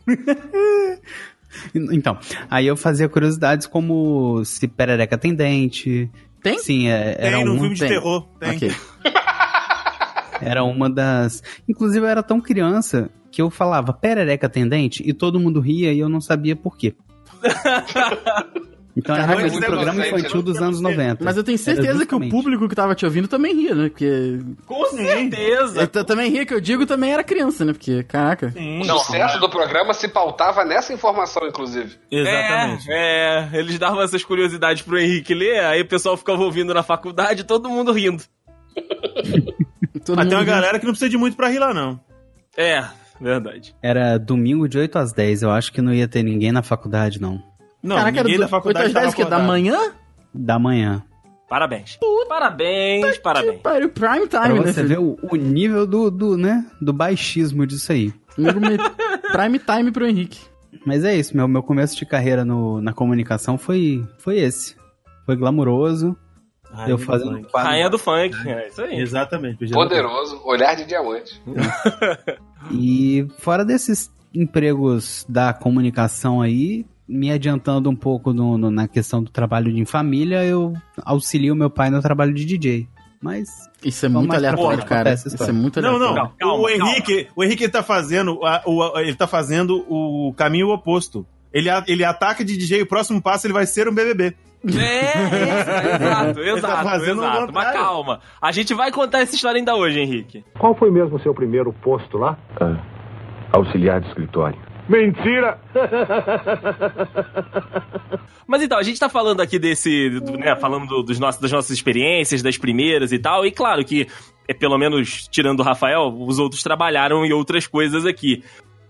Então, aí eu fazia curiosidades como se perereca tem dente. Tem? Sim, é- era Tem no uma, filme de tem. terror. Tem. Ok. era uma das. Inclusive, eu era tão criança que eu falava perereca tem dente e todo mundo ria e eu não sabia por quê. Então era realmente um programa infantil né? dos anos 90. Mas eu tenho certeza que o público que tava te ouvindo também ria, né? Porque. Com certeza. Também ria que eu digo também era criança, né? Porque, caraca. O sucesso do programa se pautava nessa informação, inclusive. Exatamente. É, é, eles davam essas curiosidades pro Henrique ler, aí o pessoal ficava ouvindo na faculdade, todo mundo rindo. Todo Mas tem uma mundo- galera que não precisa de muito pra rir lá, não. É, verdade. Era domingo de 8 às 10. Eu acho que não ia ter ninguém na faculdade, não. Não, Caraca, era ninguém do... da faculdade 8 às 10 que é da manhã? Da manhã. Parabéns. Parabéns, parabéns. Para o prime Pra time, né? você ver filho? o, o nível do, do, né, do baixismo disso aí. Prime time pro Henrique. Mas é isso, meu, meu começo de carreira no, na comunicação foi, foi esse. Foi glamuroso. Rainha eu do fazendo funk. quadro. Rainha do funk, é isso aí. Exatamente. Poderoso, olhar de diamante. E fora desses empregos da comunicação aí, me adiantando um pouco no- no- na questão do trabalho de em família, eu auxilio meu pai no trabalho de DJ. Mas Isso é muito aleatório, cara. Isso é muito Não, aleatório. não. Calma, o calma. Henrique, o Henrique tá fazendo a- o, ele tá fazendo o caminho oposto. Ele, a- ele ataca de DJ, o próximo passo ele vai ser um BBB. É, exato, exato, fazendo o exato. Mas calma, a gente vai contar essa história ainda hoje, Henrique. Qual foi mesmo o seu primeiro posto lá? auxiliar de escritório. Mentira! Mas então, a gente tá falando aqui desse, né, falando do- dos nossos, das nossas experiências, das primeiras e tal, e claro que, é, pelo menos tirando o Rafael, os outros trabalharam em outras coisas aqui.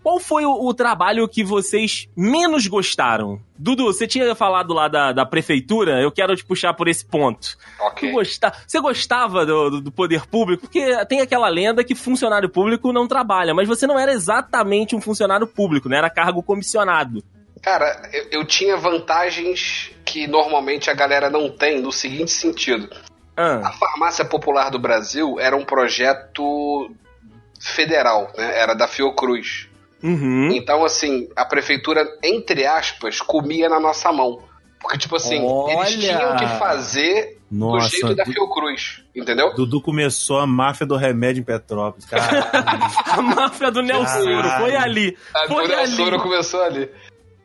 Qual foi o, o trabalho que vocês menos gostaram? Dudu, você tinha falado lá da, da prefeitura, eu quero te puxar por esse ponto. Tu Ok. gosta- Você gostava do, do- do poder público? Porque tem aquela lenda que funcionário público não trabalha, mas você não era exatamente um funcionário público, né? Era cargo comissionado. Cara, eu, eu tinha vantagens que normalmente a galera não tem no seguinte sentido. Ah, A Farmácia Popular do Brasil era um projeto federal, né? Era da Fiocruz. Uhum. Então, assim, a prefeitura, entre aspas, comia na nossa mão. Porque, tipo assim, eles Olha! tinham que fazer do Nossa, jeito da Fiocruz, entendeu? Dudu começou a máfia do remédio em Petrópolis. Cara, A máfia do Nelsoro foi ali. A Foi Dona ali. Soro começou ali.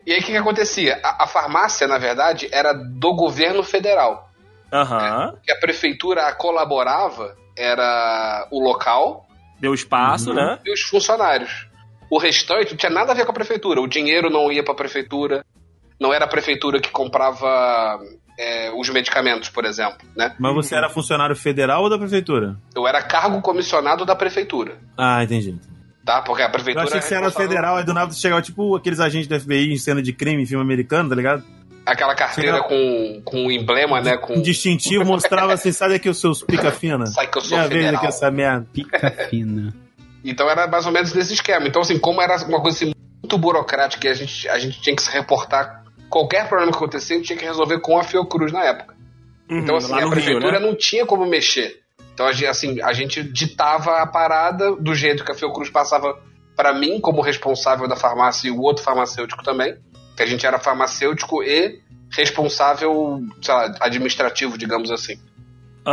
E aí, o que, que acontecia? A, a farmácia, na verdade, era do governo federal. Aham. que a prefeitura colaborava era o local Deu espaço, né? e os funcionários. O restante não tinha nada a ver com a prefeitura. O dinheiro não ia para a prefeitura. Não era a prefeitura que comprava é, os medicamentos, por exemplo, né? mas você era funcionário federal ou da prefeitura? Eu era cargo comissionado da prefeitura, Ah, entendi. tá? Porque a Eu prefeitura achei que você era federal, aí do nada você chegava tipo aqueles agentes da FBI em cena de crime em filme americano, tá ligado? Aquela carteira com, com um emblema, né? Com Um distintivo mostrava assim, sabe aqui os seus pica fina? Sai que eu sou Minha vez aqui essa merda. pica fina. Então era mais ou menos nesse esquema. Então, assim, como era uma coisa assim, muito burocrática e a gente, a gente tinha que se reportar, qualquer problema que acontecia, a gente tinha que resolver com a Fiocruz na época. Então, assim, Uhum, a no Rio, prefeitura né? não tinha como mexer. Então, a gente, assim, a gente ditava a parada do jeito que a Fiocruz passava para mim, como responsável da farmácia, e o outro farmacêutico também. Que a gente era farmacêutico e responsável, sei lá, administrativo, digamos assim.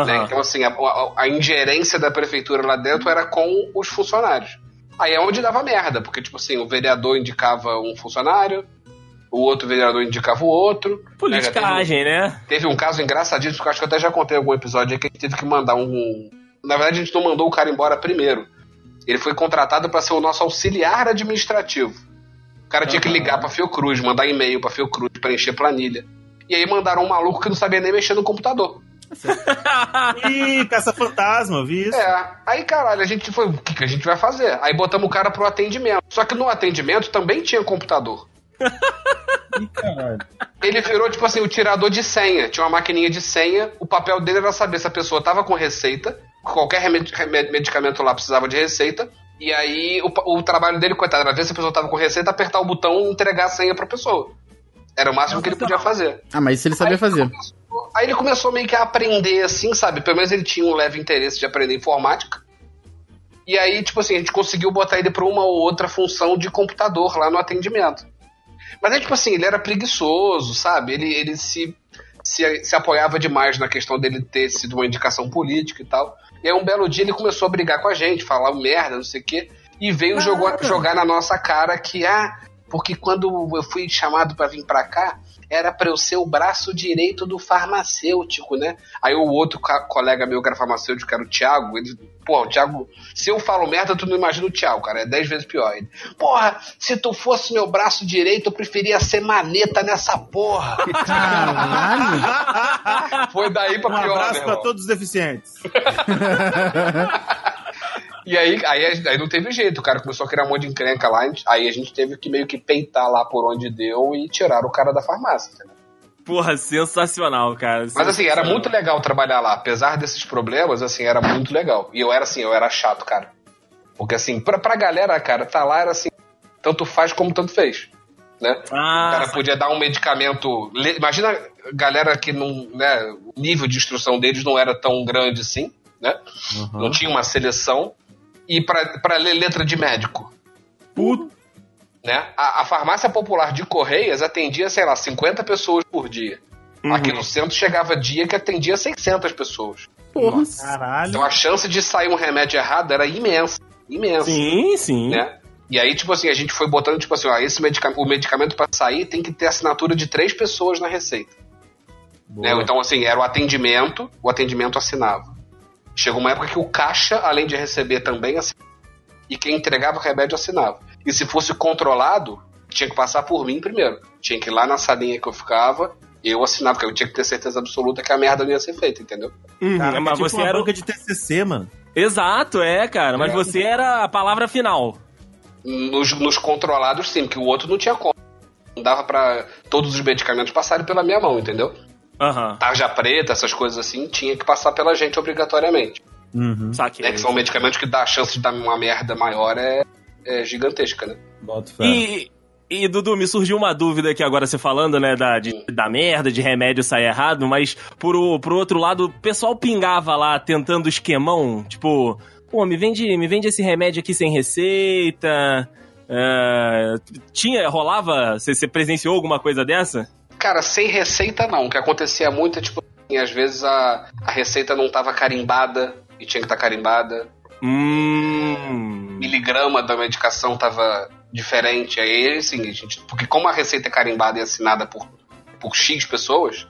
Né? Aham. Então, assim, a, a- a ingerência da prefeitura lá dentro era com os funcionários. Aí é onde dava merda, porque, tipo assim, o vereador indicava um funcionário, o outro vereador indicava o outro. Politicagem, né? Teve um caso engraçadíssimo, que eu acho que eu até já contei em algum episódio aí, que a gente teve que mandar um. Na verdade, a gente não mandou o cara embora primeiro. Ele foi contratado para ser o nosso auxiliar administrativo. O cara tinha que ligar pra Fiocruz, mandar e-mail pra Fiocruz, preencher planilha. E aí mandaram um maluco que não sabia nem mexer no computador. Ih, caça-fantasma, vi isso. É, aí caralho, a gente foi, o que, que a gente vai fazer? Aí botamos o cara pro atendimento. Só que no atendimento também tinha computador. Ih, caralho. Ele virou, tipo assim, o tirador de senha. Tinha uma maquininha de senha. O papel dele era saber se a pessoa tava com receita. Qualquer remed- medicamento lá precisava de receita. E aí, o, o trabalho dele, coitado, era ver se a pessoa tava com receita, apertar o botão e entregar a senha pra pessoa. Era o máximo que ele podia fazer. Ah, mas isso ele sabia Aí fazer. começou- Aí ele começou meio que a aprender, assim, sabe? Pelo menos ele tinha um leve interesse de aprender informática. E aí, tipo assim, a gente conseguiu botar ele pra uma ou outra função de computador lá no atendimento. Mas aí, tipo assim, ele era preguiçoso, sabe? Ele, ele se, se, se apoiava demais na questão dele ter sido uma indicação política e tal. E aí, um belo dia, ele começou a brigar com a gente, falar merda, não sei o quê. E veio jogou, jogar na nossa cara que, ah, porque quando eu fui chamado pra vir pra cá, era pra eu ser o braço direito do farmacêutico, né? Aí o outro colega meu que era farmacêutico, que era o Thiago, ele, porra, o Thiago, se eu falo merda, tu não imagina o Thiago, cara, é dez vezes pior. Ele, porra, se tu fosse meu braço direito, eu preferia ser maneta nessa porra. Caralho! Foi daí pra Um pior, abraço meu pra todos os deficientes. E aí, aí, aí não teve jeito, o cara começou a criar um monte de encrenca lá, aí a gente teve que meio que peitar lá por onde deu e tirar o cara da farmácia. entendeu? Porra, sensacional, cara. Mas assim, era muito legal trabalhar lá. Apesar desses problemas, assim, era muito legal. E eu era assim, eu era chato, cara. Porque assim, pra, pra galera, cara, tá lá era assim, tanto faz como tanto fez. né? Ah, O cara podia dar um medicamento. Imagina a galera que não. Né, o nível de instrução deles não era tão grande assim, né? Não tinha uma seleção. E pra pra ler letra de médico. Puta. Né? A, a farmácia popular de Correias atendia, sei lá, 50 pessoas por dia. Uhum. Aqui no centro chegava dia que atendia 600 pessoas. Porra. Caralho. Então a chance de sair um remédio errado era imensa. Imensa. sim, sim. Né? E aí, tipo assim, a gente foi botando, tipo assim, ó, esse medicamento, o medicamento para sair tem que ter assinatura de três pessoas na receita. Né? Então, assim, era o atendimento, o atendimento assinava. Chegou uma época que o caixa, além de receber, também assinava. E quem entregava o remédio assinava. E se fosse controlado, tinha que passar por mim primeiro. Tinha que ir lá na salinha que eu ficava, eu assinava, porque eu tinha que ter certeza absoluta que a merda não ia ser feita, entendeu? Uhum, Cara, mas é tipo você uma era. o- banca de TCC, mano. Exato, é, cara. Mas você era a palavra final. Nos, nos controlados, sim, porque o outro não tinha como. Não dava pra todos os medicamentos passarem pela minha mão, entendeu? Aham. Tarja preta, essas coisas assim, tinha que passar pela gente obrigatoriamente. Uhum. Saquei. Né? Que são medicamentos que dá a chance de dar uma merda maior é, é gigantesca, né? Boto fé. E, e, Dudu, me surgiu uma dúvida aqui agora, você falando, né, da, de- da merda, de remédio sair errado, mas por, o- por outro lado, o pessoal pingava lá tentando esquemão, tipo, pô, me vende, me vende esse remédio aqui sem receita. é, tinha, rolava? Você, você presenciou alguma coisa dessa? Cara, sem receita não. O que acontecia muito é, tipo, assim, às vezes a, a receita não tava carimbada e tinha que estar carimbada. Hum. Miligrama da medicação tava diferente. Aí, assim, a gente, porque como a receita é carimbada e assinada por, por X pessoas,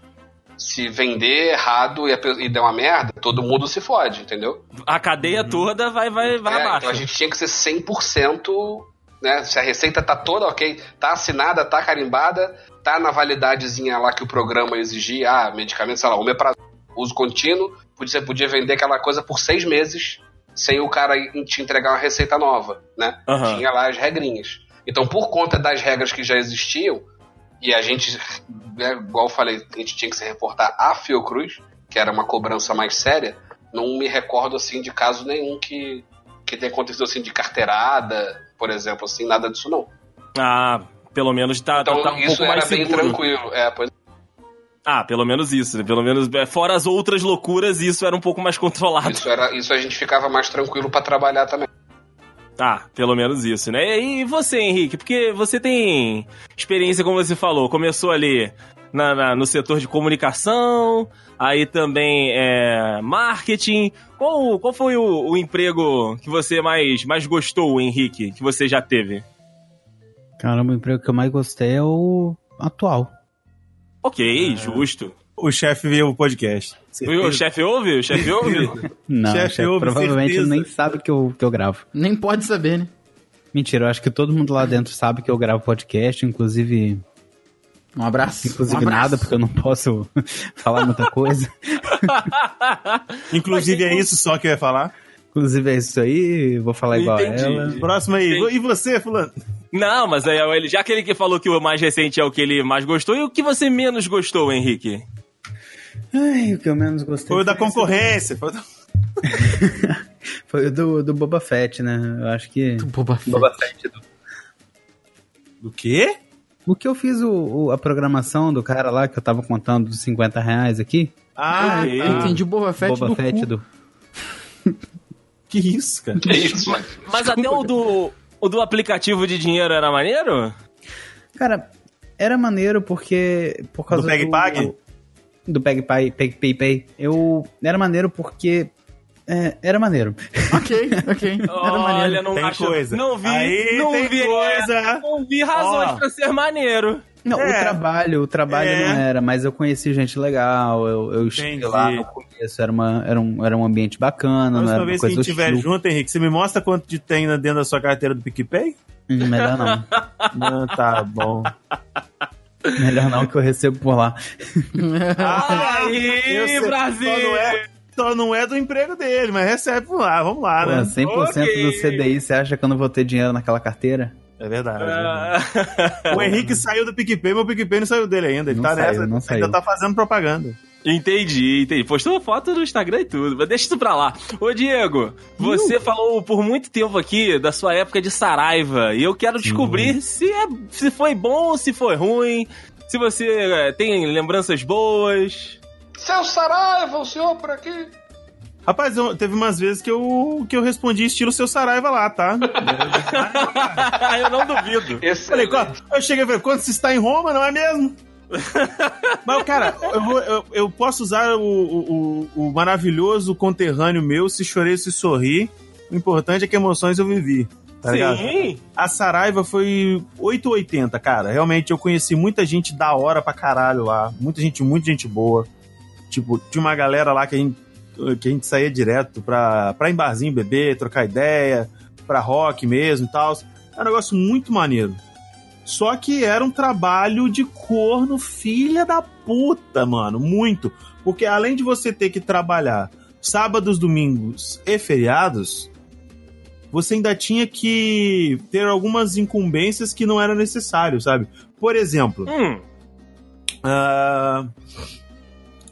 se vender errado e, a e der uma merda, todo mundo se fode, entendeu? A cadeia toda vai, vai, vai É, abaixo. então a gente tinha que ser 100%, né? Se a receita tá toda ok, tá assinada, tá carimbada, tá na validadezinha lá que o programa exigia, ah, medicamento, sei lá, omeprazol, uso contínuo, você podia vender aquela coisa por seis meses sem o cara te entregar uma receita nova, né? Aham. Tinha lá as regrinhas. Então, por conta das regras que já existiam, e a gente, né, igual eu falei, a gente tinha que se reportar à Fiocruz, que era uma cobrança mais séria, não me recordo assim de caso nenhum que, que tenha acontecido assim de carteirada, por exemplo, assim, nada disso não. Ah, pelo menos tá, Então tá um isso pouco era mais bem seguro. tranquilo. É, pois Ah, pelo menos isso. Pelo menos, é, fora as outras loucuras, isso era um pouco mais controlado. isso, era, isso a gente ficava mais tranquilo pra trabalhar também. Ah, pelo menos isso, né? E você, Henrique? Porque você tem experiência, como você falou, começou ali na- na- no setor de comunicação, aí também é, marketing. Qual, qual foi o, o emprego que você mais, mais gostou, Henrique, que você já teve? Caramba, o emprego que eu mais gostei é o atual. Ok, justo. O chefe viu o podcast. O chefe ouve? O chefe ouve? Não, Chefe, chefe, ouve, provavelmente certeza. nem sabe que eu, que eu gravo. Nem pode saber, né? Mentira, eu acho que todo mundo lá dentro sabe que eu gravo podcast, inclusive, Um abraço. inclusive um abraço. nada, porque eu não posso falar muita coisa. Inclusive é isso só que eu ia falar. Inclusive é isso aí, vou falar igual Entendi. a ela. Próximo aí. Entendi. E você, fulano? Não, mas aí, ele, já que ele que falou que o mais recente é o que ele mais gostou, e o que você menos gostou, Henrique? Ai, o que eu menos gostei Foi o da concorrência. Foi o da- Foi do, do Boba Fett, né? Eu acho que. Boba Fett. Boba Fett. Do... Do quê? O que eu fiz o, o- a programação do cara lá que eu tava contando dos 50 reais aqui? Ah. Eu entendi Boba Fett Boba do Fett do. que isso, cara? É isso, mas Mas até o do, o do aplicativo de dinheiro era maneiro? Cara, era maneiro porque. Por causa Do Peg Pag? Do Peg Pay, Peg Pay Pay. Eu. Era maneiro porque. É, era maneiro. Ok, ok. Era Olha, maneiro. não Tem acho, coisa. Não vi, Aí não tem vi, coisa. não vi razões Ó. pra ser maneiro. Não, É. o trabalho, o trabalho É. não era, mas eu conheci gente legal, eu, eu estive Entendi. lá no começo, era, uma, era, um, era um ambiente bacana, A não era próxima uma vez que a gente estiver junto, Henrique, você me mostra quanto de tem na- dentro da sua carteira do PicPay? Hum, Melhor não. Não, tá bom. Melhor não, que eu recebo por lá. Aí, Eu sei, Brasil! Só não, é, só não é do emprego dele, mas recebe por lá. Vamos lá, Pô, né? 100% do Ok. CDI, você acha que eu não vou ter dinheiro naquela carteira? É verdade. Ah, O Henrique saiu do PicPay, mas o PicPay não saiu dele ainda. Ele Não tá saiu, nessa. não ainda saiu. tá fazendo propaganda. Entendi, entendi. Postou foto no Instagram e tudo, mas deixa isso pra lá. Ô, Diego, você falou por muito tempo aqui da sua época de Saraiva, e eu quero descobrir se, é, se foi bom ou se foi ruim, se você é, tem lembranças boas. Seu Saraiva, o senhor por aqui. Rapaz, eu- teve umas vezes que eu, que eu respondi estilo seu Saraiva lá, tá? eu não duvido. Falei, "Qu- eu cheguei e falei, quando você está em Roma, não é mesmo? Mas, cara, eu, vou- eu- eu posso usar o, o- o- o maravilhoso conterrâneo meu, se chorei, se sorri. O importante é que emoções eu vivi. Tá ligado? Sim. A Saraiva foi 880, cara. Realmente eu conheci muita gente da hora pra caralho lá. Muita gente, muita gente boa. Tipo, tinha uma galera lá que a gente, que a gente saía direto pra, pra ir em barzinho beber, trocar ideia, pra rock mesmo e tal. É um negócio muito maneiro. Só que era um trabalho de corno filha da puta, mano. Muito. Porque além de você ter que trabalhar sábados, domingos e feriados, você ainda tinha que ter algumas incumbências que não eram necessárias, sabe? Por exemplo, Hum, ah,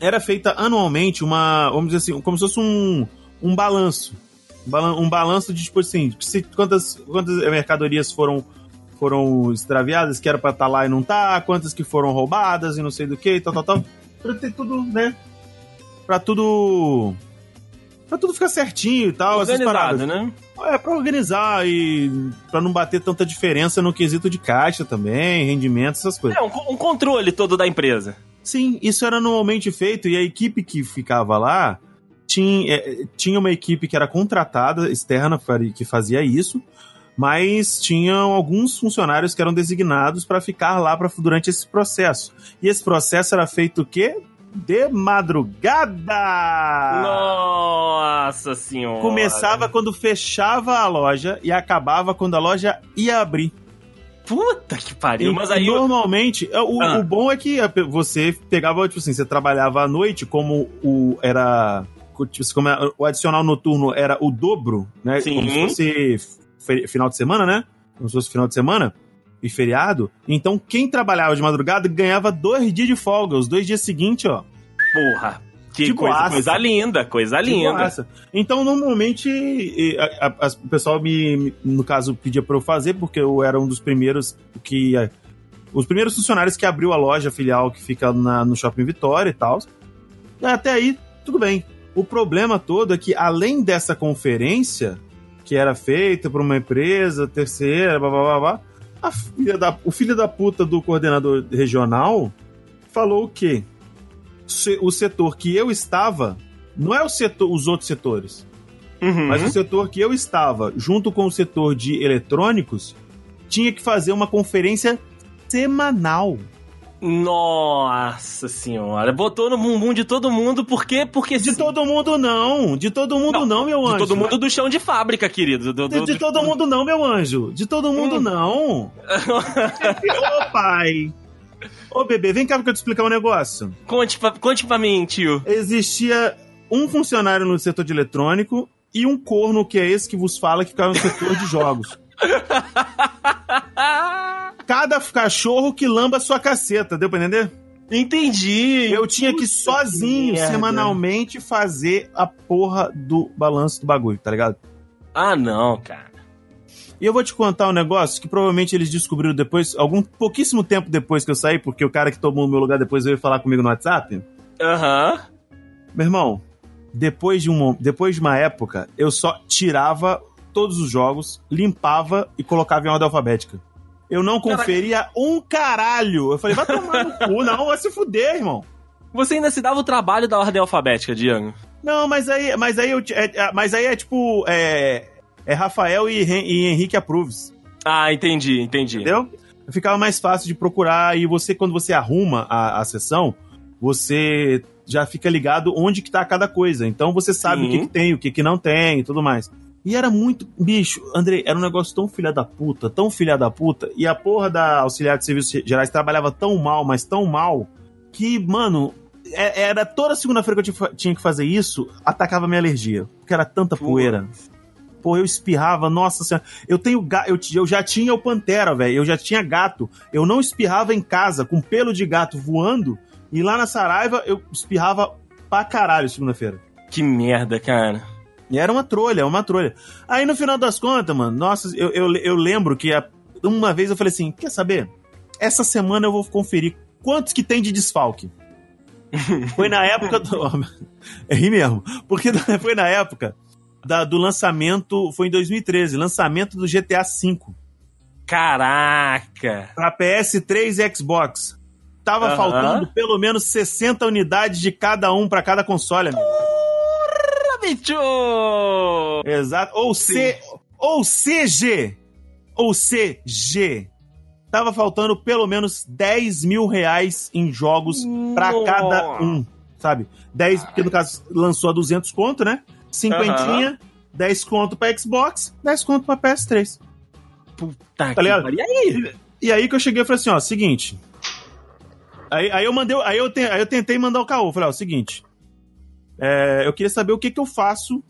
era feita anualmente uma, vamos dizer assim, como se fosse um, um balanço. Um balan- balanço de, tipo assim, se- quantas, quantas mercadorias foram foram extraviadas, que era pra estar lá e não tá, quantas que foram roubadas e não sei do que, tal, tal, tal. Pra ter tudo, né? Pra tudo. Pra tudo ficar certinho e tal, essas paradas. né? É, pra organizar e pra não bater tanta diferença no quesito de caixa também, rendimento, essas coisas. É, um, um controle todo da empresa. Sim, isso era normalmente feito e a equipe que ficava lá tinha, é, tinha uma equipe que era contratada, externa, que fazia isso, mas tinham alguns funcionários que eram designados para ficar lá pra, durante esse processo. E esse processo era feito o quê? De madrugada! Nossa senhora. Começava quando fechava a loja e acabava quando a loja ia abrir. Puta que pariu. E Mas aí. eu- normalmente, é, o, Ah. o bom é que pe- você pegava, tipo assim, você trabalhava à noite, como o era. Tipo, como é- o adicional noturno era o dobro, né? Sim. Como se fosse fe- final de semana, né? Como se fosse final de semana e feriado. Então, quem trabalhava de madrugada ganhava dois dias de folga. Os dois dias seguintes, ó. Porra. Que De coisa, coisa linda, coisa de linda. Então, normalmente, a- a- as- o pessoal me, no caso, pedia pra eu fazer, porque eu era um dos primeiros que. os primeiros funcionários que abriu a loja filial que fica na- no Shopping Vitória e tal. Até aí, tudo bem. O problema todo é que, além dessa conferência, que era feita por uma empresa terceira, blá blá blá, blá a filha da, o filho da puta do coordenador regional falou o quê? O setor que eu estava não é o setor, os outros setores, Uhum. mas o setor que eu estava, junto com o setor de eletrônicos, tinha que fazer uma conferência semanal. Nossa senhora. Botou no bumbum de todo mundo, por quê? Porque. De todo mundo não, de todo mundo não, meu anjo. De todo mundo do chão de fábrica, querido. Do- De, do- de do- todo mundo não, meu anjo. De todo mundo Hum. não. Ô pai. Ô bebê, vem cá que eu te explicar um negócio. Conte, pra, conte pra mim, tio. Existia um funcionário no setor de eletrônico e um corno que é esse que vos fala que ficava no setor de jogos. Cada cachorro que lamba sua caceta, deu pra entender? Entendi. Eu tinha que sozinho, merda. semanalmente, fazer a porra do balanço do bagulho, tá ligado? Ah, não, cara. E eu vou te contar um negócio que provavelmente eles descobriram depois, algum pouquíssimo tempo depois que eu saí, porque o cara que tomou o meu lugar depois veio falar comigo no WhatsApp. Aham. Meu irmão, depois de, um, depois de uma época, eu só tirava todos os jogos, limpava e colocava em ordem alfabética. Eu não conferia um caralho. Eu falei, vai tomar no cu, não, vai se fuder, irmão. Você ainda se dava o trabalho da ordem alfabética, Diego. Não, mas aí, mas aí, eu, é, é- mas aí é tipo, é, é Rafael e, e Henrique Approves. Ah, entendi, entendi. Entendeu? Ficava mais fácil de procurar e você, quando você arruma a, a sessão, você já fica ligado onde que tá cada coisa. Então você sabe Sim. o que, que tem, o que, que não tem e tudo mais. E era muito. Bicho, Andrei, era um negócio tão filha da puta, tão filha da puta. E a porra da auxiliar de serviços gerais trabalhava tão mal, mas tão mal, que, mano, é- era toda segunda-feira que eu tinha- tinha que fazer isso, atacava minha alergia. Porque era tanta poeira. Pô, eu espirrava, nossa senhora. Eu tenho eu, eu já tinha o Pantera, velho. Eu já tinha gato. Eu não espirrava em casa com pelo de gato voando E lá na Saraiva eu espirrava pra caralho segunda-feira. Que merda, cara. E era uma trolha, uma trolha. Aí no final das contas, mano, nossa, eu, eu, eu lembro que a- uma vez eu falei assim: quer saber? Essa semana eu vou conferir quantos que tem de desfalque. Foi na época do. É ri mesmo. Porque foi na época da- do lançamento. Foi em 2013, lançamento do GTA V. Caraca. Pra PS3 e Xbox. Tava Aham. faltando pelo menos 60 unidades de cada um pra cada console, amigo. Bicho! Exato. Ou C. Ou CG. Ou CG. Tava faltando pelo menos 10 mil reais em jogos pra Nossa. cada um. Sabe? 10, porque no caso lançou a 200 conto, né? Cinquentinha, 10 conto pra Xbox, 10 conto pra PS3. Puta Tá pariu. E aí? E aí que eu cheguei e falei assim, ó, seguinte. Aí, aí eu mandei, aí eu, te- aí eu tentei mandar o caô. Falei, ó, seguinte. é, eu queria saber o que, que eu faço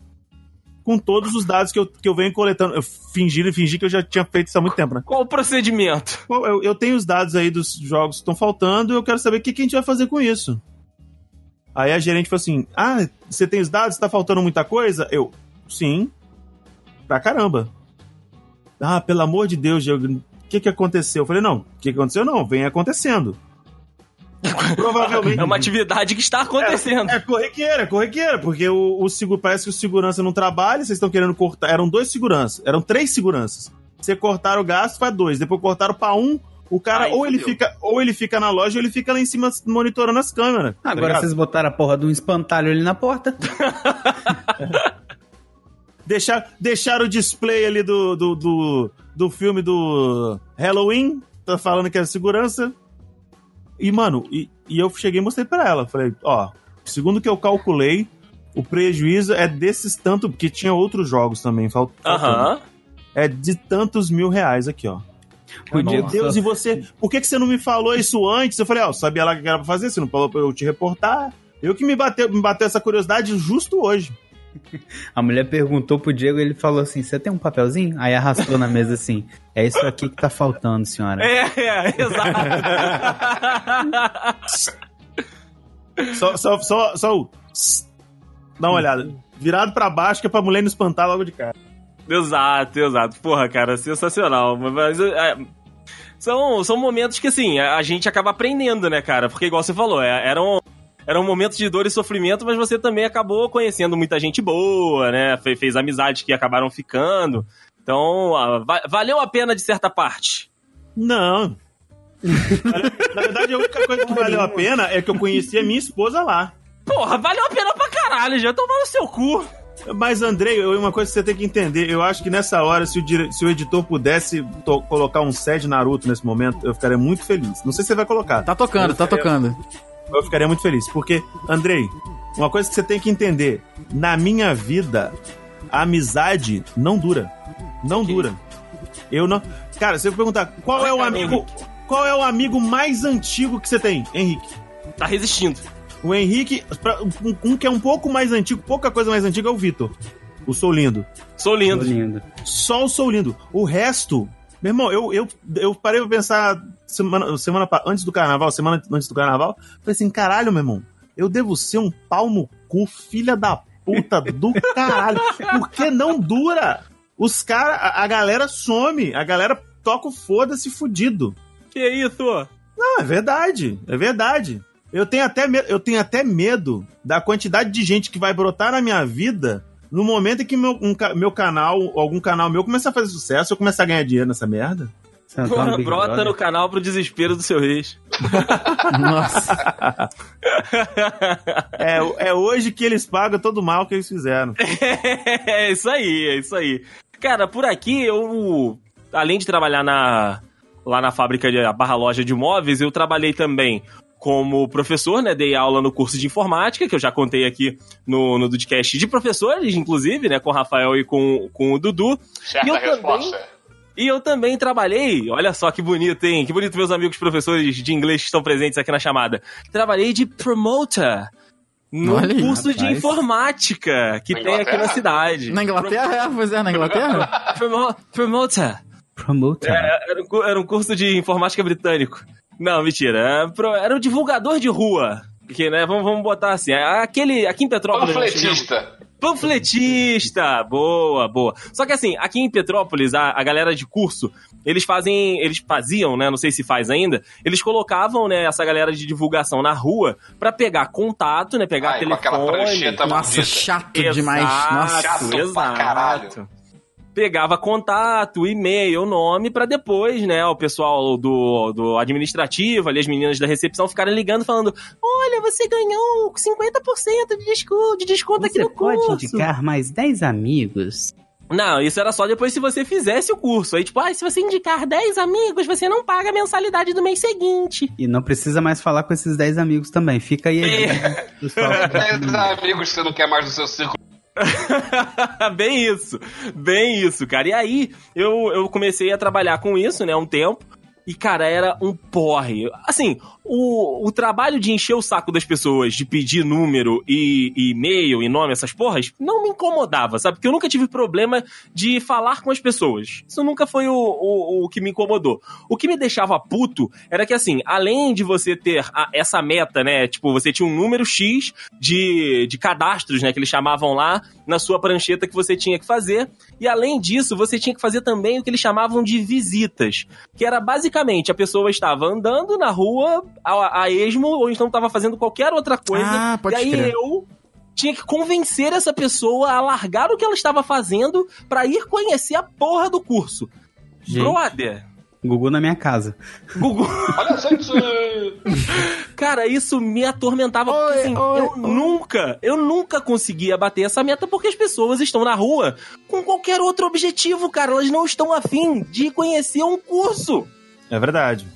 com todos os dados que eu, que eu venho coletando. Eu fingi, fingi que eu já tinha feito isso há muito tempo, né? Qual o procedimento? Eu, eu tenho os dados aí dos jogos que estão faltando e eu quero saber o que, que a gente vai fazer com isso. Aí a gerente falou assim: Ah, você tem os dados? Tá faltando muita coisa? Eu, sim. Pra caramba. Ah, pelo amor de Deus, Diego, o que, que aconteceu? Eu falei: Não, o que, que aconteceu? Não, vem acontecendo. Provavelmente. É uma atividade que está acontecendo. É corriqueira, é corriqueira, porque o, o seguro parece que o segurança não trabalha, vocês estão querendo cortar. Eram dois seguranças, eram três seguranças. Você cortaram o gasto, faz dois. Depois cortaram pra um, o cara Aí ou ele, fica, ou ele fica na loja ou ele fica lá em cima monitorando as câmeras. tá Agora ligado? vocês botaram a porra de um espantalho ali na porta. Deixar, deixaram o display ali do, do, do, do filme do Halloween, tá falando que é segurança. E, mano, e, e eu cheguei e mostrei pra ela. Falei, ó, segundo que eu calculei, o prejuízo é desses tanto, porque tinha outros jogos também. fal- faltando. Aham. É de tantos mil reais aqui, ó. O Meu Deus, e você. Por que, que você não me falou isso antes? Eu falei, ó, sabia lá o que era pra fazer, você não falou pra eu te reportar. Eu que me bateu, me bateu essa curiosidade justo hoje. A mulher perguntou pro Diego e ele falou assim: Você tem um papelzinho? Aí arrastou na mesa assim: É isso aqui que tá faltando, senhora. É, é, exato. Só, só, só, só o. Dá uma olhada. Virado pra baixo, que é pra mulher não espantar logo de cara. Exato, exato. Porra, cara, sensacional. Mas é, são, são momentos que, assim, a a gente acaba aprendendo, né, cara? Porque, igual você falou, é, eram, eram momentos de dor e sofrimento, mas você também acabou conhecendo muita gente boa, né? Fe- Fez amizades que acabaram ficando. Então, va- valeu a pena de certa parte. Não. Na verdade, a única coisa que valeu a pena é que eu conheci a minha esposa lá. Porra, valeu a pena pra caralho, já tomar no seu cu. Mas, Andrei, eu- uma coisa que você tem que entender, eu acho que nessa hora, se o, dire- se o editor pudesse to- colocar um set Naruto nesse momento, eu ficaria muito feliz. Não sei se você vai colocar. Tá tocando, tá tocando. Eu ficaria muito feliz. Porque, Andrei, uma coisa que você tem que entender: na minha vida, a amizade não dura. Não dura. Eu não. Cara, você vai perguntar qual é o amigo. Qual é o amigo mais antigo que você tem, Henrique? Tá resistindo. O Henrique, pra- um, um que é um pouco mais antigo, pouca coisa mais antiga é o Vitor. O Sou Lindo. Sou lindo. Lindo. Só o Sou Lindo. O resto. Meu irmão, eu, eu, eu parei pra pensar semana, semana antes do carnaval, semana antes do carnaval. Falei assim: caralho, meu irmão, eu devo ser um pau no cu, filha da puta do caralho. Porque não dura. Os caras, a, a galera some, a galera toca o foda-se fudido. Que isso? Não, é verdade, é verdade. Eu tenho, até medo, eu tenho até medo da quantidade de gente que vai brotar na minha vida no momento em que meu, um meu canal, algum canal meu começar a fazer sucesso, eu começar a ganhar dinheiro nessa merda. Tá brota Brother? no canal pro desespero do seu ex. Nossa. É, é hoje que eles pagam todo o mal que eles fizeram. é isso aí, é isso aí. Cara, por aqui eu, além de trabalhar na lá na fábrica de a barra loja de móveis, eu trabalhei também como professor, né? Dei aula no curso de informática, que eu já contei aqui no, no Dudcast de professores, inclusive, né? Com o Rafael e com, com o Dudu. Certa E eu também- resposta. E eu também trabalhei, olha só que bonito, hein? Que bonito meus amigos professores de inglês que estão presentes aqui na chamada. Trabalhei de promoter no Olha aí, curso de informática que Na tem aqui na cidade. Na Inglaterra, é, pois é, na Inglaterra. Promo- promoter. Promoter. É, era, um, era um curso de informática britânico. Não, mentira. Era pro- Era o divulgador de rua. Que, né, vamos, vamos botar assim. Aquele. Aqui em Petrópolis. tivemos- Panfletista. Panfletista! Boa, boa. Só que assim, aqui em Petrópolis, a, a galera de curso, eles fazem. Eles faziam, né? Não sei se faz ainda. Eles colocavavam, né, essa galera de divulgação na rua pra pegar contato, né? Pegar Ai, com aquela telefone. prancheta Nossa, chato Exato, demais. Nossa. Chato pra exato. caralho. Pegava contato, e-mail, nome, pra depois, né, o pessoal do, do administrativo, ali as meninas da recepção ficarem ligando falando: Olha, você ganhou 50% de desconto, de desconto aqui Você no pode curso. indicar mais 10 amigos? Não, isso era só depois se você fizesse o curso. Aí, tipo, ah, se você indicar 10 amigos, você não paga a mensalidade do mês seguinte. E não precisa mais falar com esses 10 amigos também. Fica aí. aí pessoal. Dez amigos que você não quer mais no seu círculo. bem isso, bem isso, cara. E aí, eu, eu comecei a trabalhar com isso, né, um tempo. E, cara, era um porre. Assim, o, o trabalho de encher o saco das pessoas, de pedir número e, e-mail e nome, essas porras, não me incomodava, sabe? Porque eu nunca tive problema de falar com as pessoas. Isso nunca foi o, o, o que me incomodou. O que me deixava puto era que, assim, além de você ter a- essa meta, né? Tipo, você tinha um número X de, de cadastros, né? Que eles chamavam lá na sua prancheta que você tinha que fazer. E além disso, você tinha que fazer também o que eles chamavam de visitas. Que era basicamente a pessoa estava andando na rua a, a esmo, ou então estava fazendo qualquer outra coisa. Ah, pode e aí crer. eu tinha que convencer essa pessoa a largar o que ela estava fazendo pra ir conhecer a porra do curso. Gente. Brother, Gugu na minha casa. Gugu. Olha só isso. Cara, isso me atormentava porque Oi, assim, oi, eu oi. nunca, eu nunca conseguia bater essa meta porque as pessoas estão na rua com qualquer outro objetivo, cara. Elas não estão afim de conhecer um curso. É verdade.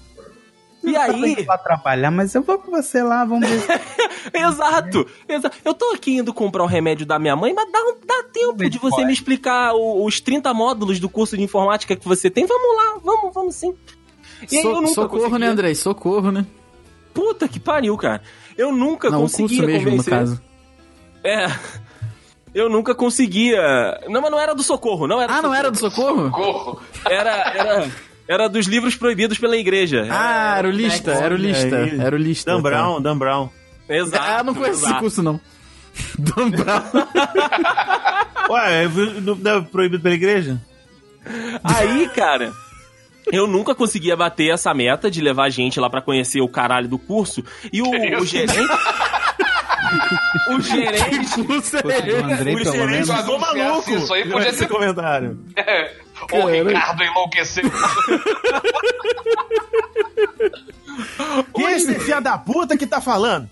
E Eu tô aí, indo lá trabalhar, mas eu vou com você lá, vamos ver. exato, exato. Eu tô aqui indo comprar o remédio da minha mãe, mas dá, dá tempo de você fora. me explicar o- os 30 módulos do curso de informática que você tem. Vamos lá, vamos, vamos sim. E aí So- eu nunca socorro, conseguia. né, Andrei? Socorro, né? Puta que pariu, cara. Eu nunca Não, o conseguia curso mesmo, no convencer. caso. É. Eu nunca conseguia. Não, mas não era do socorro, não era Ah, não era do socorro? Corro. Era, era, era dos livros proibidos pela igreja. Ah, era o lista, era o lista, É, era o lista. Dan Brown, Dan Brown. exato. Ah, eu não conheço esse exato. curso, não. Dan Brown. Ué, não não é proibido pela igreja? Aí, cara. Eu nunca conseguia bater essa meta de levar gente lá pra conhecer o caralho do curso. E o, o gerente. o gerente. curso é O esse? Andrei, O gerente Ficou maluco. Isso aí podia Esse ser. comentário. O Ricardo enlouqueceu. Quem é esse filho da puta que tá falando?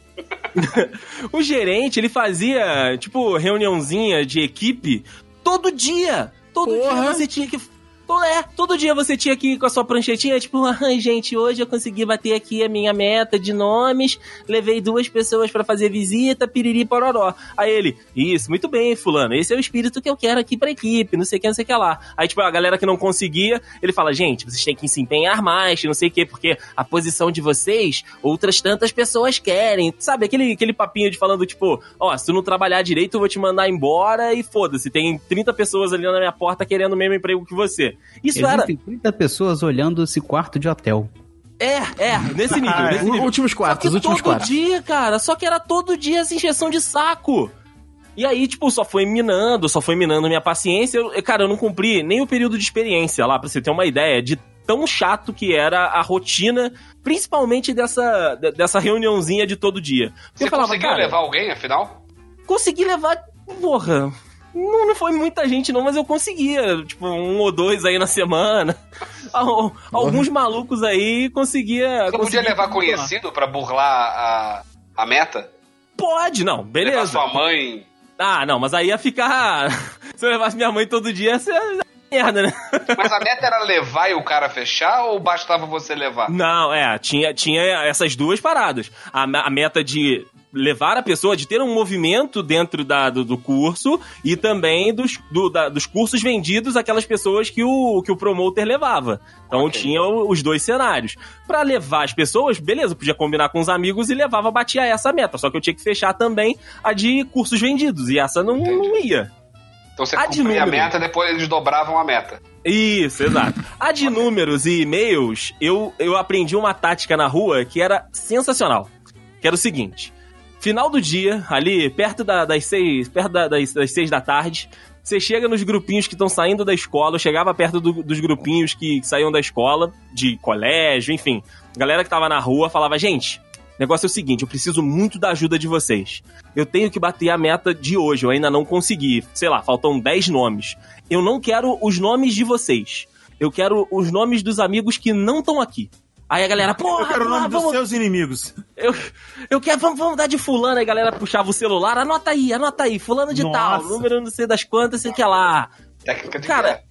O gerente, ele fazia, tipo, reuniãozinha de equipe todo dia. Todo Porra. dia você tinha que. To- É, todo dia você tinha que ir com a sua pranchetinha, tipo, ai, gente, hoje eu consegui bater aqui a minha meta de nomes, levei duas pessoas pra fazer visita, piriri pororó. Aí ele, isso, muito bem, fulano, esse é o espírito que eu quero aqui pra equipe, não sei o que, não sei o que lá. Aí, tipo, a galera que não conseguia, ele fala, gente, vocês têm que se empenhar mais, não sei o que, porque a posição de vocês, outras tantas pessoas querem. Sabe, aquele, aquele papinho de falando, tipo, ó, se tu não trabalhar direito, eu vou te mandar embora e foda-se, tem 30 pessoas ali na minha porta querendo o mesmo emprego que você. Isso era. Existem 30 pessoas olhando esse quarto de hotel. É, é, nesse nível, nesse nível. Últimos Só quartos, que últimos todo quartos. dia, cara, só que era todo dia essa injeção de saco. E aí, tipo, só foi minando, só foi minando minha paciência. Eu- cara, eu não cumpri nem o período de experiência lá, pra você ter uma ideia de tão chato que era a rotina, principalmente dessa, de- dessa reuniãozinha de todo dia. Você eu falava, conseguiu cara, levar alguém, afinal? consegui levar. Porra. Não, não foi muita gente, não, mas eu conseguia. Tipo, um ou dois aí na semana. Al- Alguns malucos aí conseguia. Você podia conseguia levar controlar. conhecido pra burlar a, a meta? Pode, não, Levar beleza. sua mãe. Ah, não, mas aí ia ficar. Se eu levasse minha mãe todo dia, ia ser merda, né? Mas a meta era levar e o cara fechar ou bastava você levar? Não, é, tinha, tinha essas duas paradas. A, a meta de levar a pessoa, de ter um movimento dentro da, do, do curso e também dos, do- da- dos cursos vendidos aquelas pessoas que o, que o promoter levava. Então Ok. tinha os dois cenários. Pra levar as pessoas, beleza, podia combinar com os amigos e levava, batia essa meta. Só que eu tinha que fechar também a de cursos vendidos e essa não, não ia. Então você A cumpria a meta, depois eles dobravam a meta. Isso, exato. A de números e e-mails, eu, eu aprendi uma tática na rua que era sensacional. Que era o seguinte: final do dia, ali perto da- das seis, perto da- das, das seis da tarde, você chega nos grupinhos que estão saindo da escola, eu chegava perto do- dos grupinhos que saíam da escola, de colégio, enfim. Galera que tava na rua falava, gente. Negócio é o seguinte, eu preciso muito da ajuda de vocês. Eu tenho que bater a meta de hoje, eu ainda não consegui. Sei lá, faltam 10 nomes. Eu não quero os nomes de vocês. Eu quero os nomes dos amigos que não estão aqui. Aí a galera, porra, Eu quero o nome porra, dos vamos, seus inimigos. eu, eu quero, vamos, vamos dar de fulano. Aí a galera puxava o celular, anota aí, anota aí, fulano de tal, Nossa. número não sei das quantas, sei que lá. Técnica de Cara, guerra.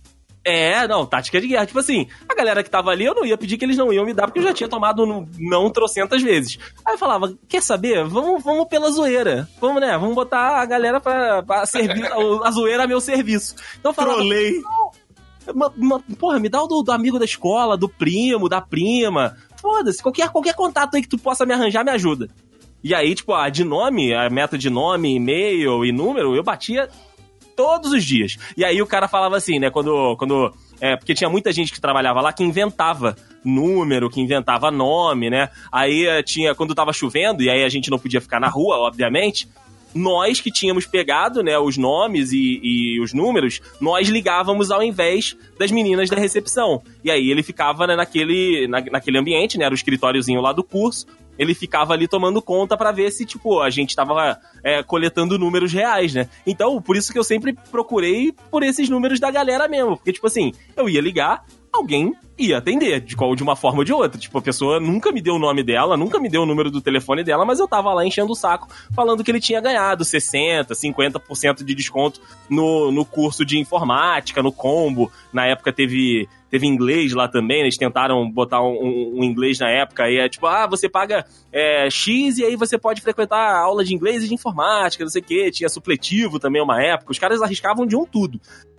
é, não, tática de guerra. Tipo assim, a galera que tava ali, eu não ia pedir que eles não iam me dar, porque eu já tinha tomado no- não trocentas vezes. Aí eu falava, quer saber? Vamos, vamos pela zoeira. Vamos, né? Vamos botar a galera pra, pra servir, a zoeira a meu serviço. Então eu falava, Trolei. Ma- ma- porra, me dá o do, do amigo da escola, do primo, da prima. Foda-se, qualquer, qualquer contato aí que tu possa me arranjar me ajuda. E aí, tipo, a de nome, a meta de nome, e-mail e número, eu batia todos os dias. E aí o cara falava assim, né, quando. quando é, porque tinha muita gente que trabalhava lá que inventava número, que inventava nome, né? Aí eh, tinha, quando tava chovendo, e aí a gente não podia ficar na rua, obviamente, nós que tínhamos pegado, né, os nomes e, e os números, nós ligávamos ao invés das meninas da recepção. E aí ele ficava né, naquele, na- naquele ambiente, né, era o escritóriozinho lá do curso, ele ficava ali tomando conta pra ver se, tipo, a gente tava é, coletando números reais, né? Então, por isso que eu sempre procurei por esses números da galera mesmo. Porque, tipo assim, eu ia ligar, alguém ia atender, de, qual, de uma forma ou de outra. Tipo, a pessoa nunca me deu o nome dela, nunca me deu o número do telefone dela, mas eu tava lá enchendo o saco, falando que ele tinha ganhado 60%, 50% de desconto no, no curso de informática, no combo. Na época teve, teve inglês lá também, eles tentaram botar um, um- um inglês na época, aí é tipo, ah, você paga é, X e aí você pode frequentar a aula de inglês e de informática, não sei o que, tinha supletivo também uma época, os caras arriscavam de um tudo.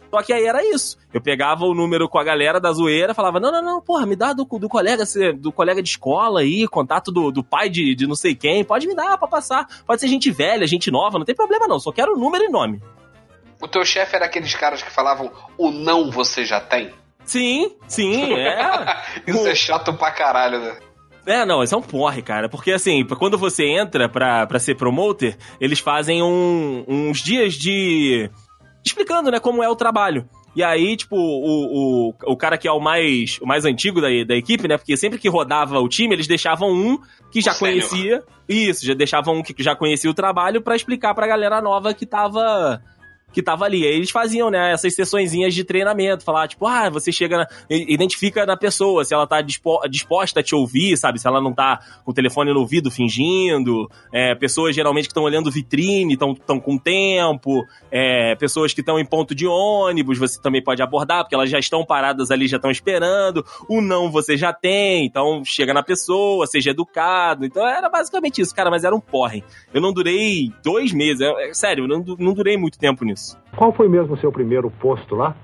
Só que aí era isso. Eu pegava o número com a galera da zoeira, falava: não, não, não, porra, me dá do, do colega do colega de escola aí, contato do, do pai de, de não sei quem, pode me dar pra passar. Pode ser gente velha, gente nova, não tem problema não, só quero número e nome. O teu chefe era aqueles caras que falavam o não você já tem? Sim, sim, é. Isso é chato pra caralho, né? É, não, isso é um porre, cara. Porque assim, quando você entra pra, pra ser promoter, eles fazem um- uns dias de. Explicando, né, como é o trabalho. E aí, tipo, o, o, o cara que é o mais, o mais antigo da, da equipe, né? Porque sempre que rodava o time, eles deixavam um que já O sênior. conhecia. Isso, já deixavam um que já conhecia o trabalho pra explicar pra galera nova que tava. Que tava ali. Aí eles faziam, né, essas sessõezinhas de treinamento. Falar, tipo, ah, você chega, na, identifica na pessoa se ela tá dispo- disposta a te ouvir, sabe? Se ela não tá com o telefone no ouvido fingindo. É, pessoas geralmente que estão olhando vitrine, estão com tempo. É, pessoas que estão em ponto de ônibus, você também pode abordar, porque elas já estão paradas ali, já estão esperando. O não você já tem, então chega na pessoa, seja educado. Então era basicamente isso, cara, mas era um porre. Eu não durei dois meses, é, é sério, eu não, não durei muito tempo nisso. Qual foi mesmo o seu primeiro posto lá?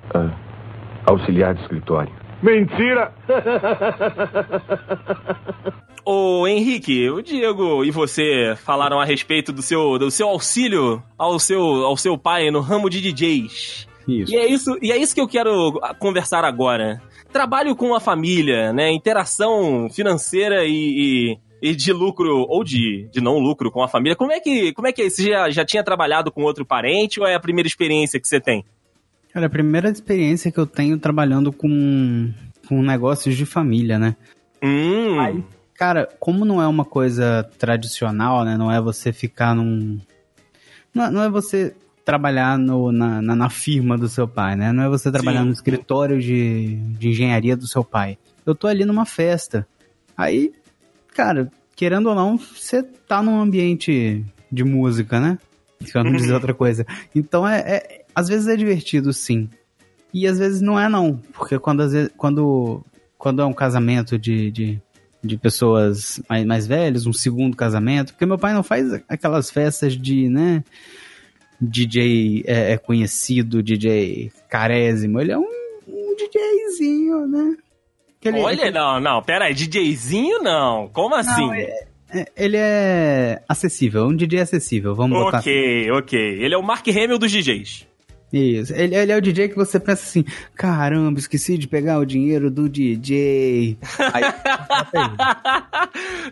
auxiliar de escritório. Mentira! Ô Henrique, o Diego e você falaram a respeito do seu, do seu auxílio ao seu, ao seu pai no ramo de DJs. Isso. E é isso, e é isso que eu quero conversar agora. Trabalho com a família, né? Interação financeira e, e, e de lucro ou de, de não lucro com a família. Como é que, como é que é? Você já, já tinha trabalhado com outro parente ou é a primeira experiência que você tem? Cara, a primeira experiência que eu tenho trabalhando com, com negócios de família, né? Hum, Cara, como não é uma coisa tradicional, né? Não é você ficar num. Não é, não é você trabalhar no, na, na, na firma do seu pai, né? Não é você trabalhar Sim. no escritório de, de engenharia do seu pai. Eu tô ali numa festa. Aí, cara, querendo ou não, você tá num ambiente de música, né? Pra não dizer outra coisa. Então, é, é- às vezes é divertido, sim. E às vezes não é, não. Porque quando, às vezes, quando, quando é um casamento de, de, de pessoas mais, mais velhas, um segundo casamento, porque meu pai não faz aquelas festas de, né, DJ é, é conhecido, DJ carésimo, ele é um, um DJzinho, né? Que ele- olha, não, não, pera aí, DJzinho não, como assim? é- ele é acessível, um DJ acessível, vamos botar assim. Ok, ok. Ele é o Mark Hamill dos DJs. Isso. Ele, ele é o DJ que você pensa assim: caramba, esqueci de pegar o dinheiro do DJ. Aí,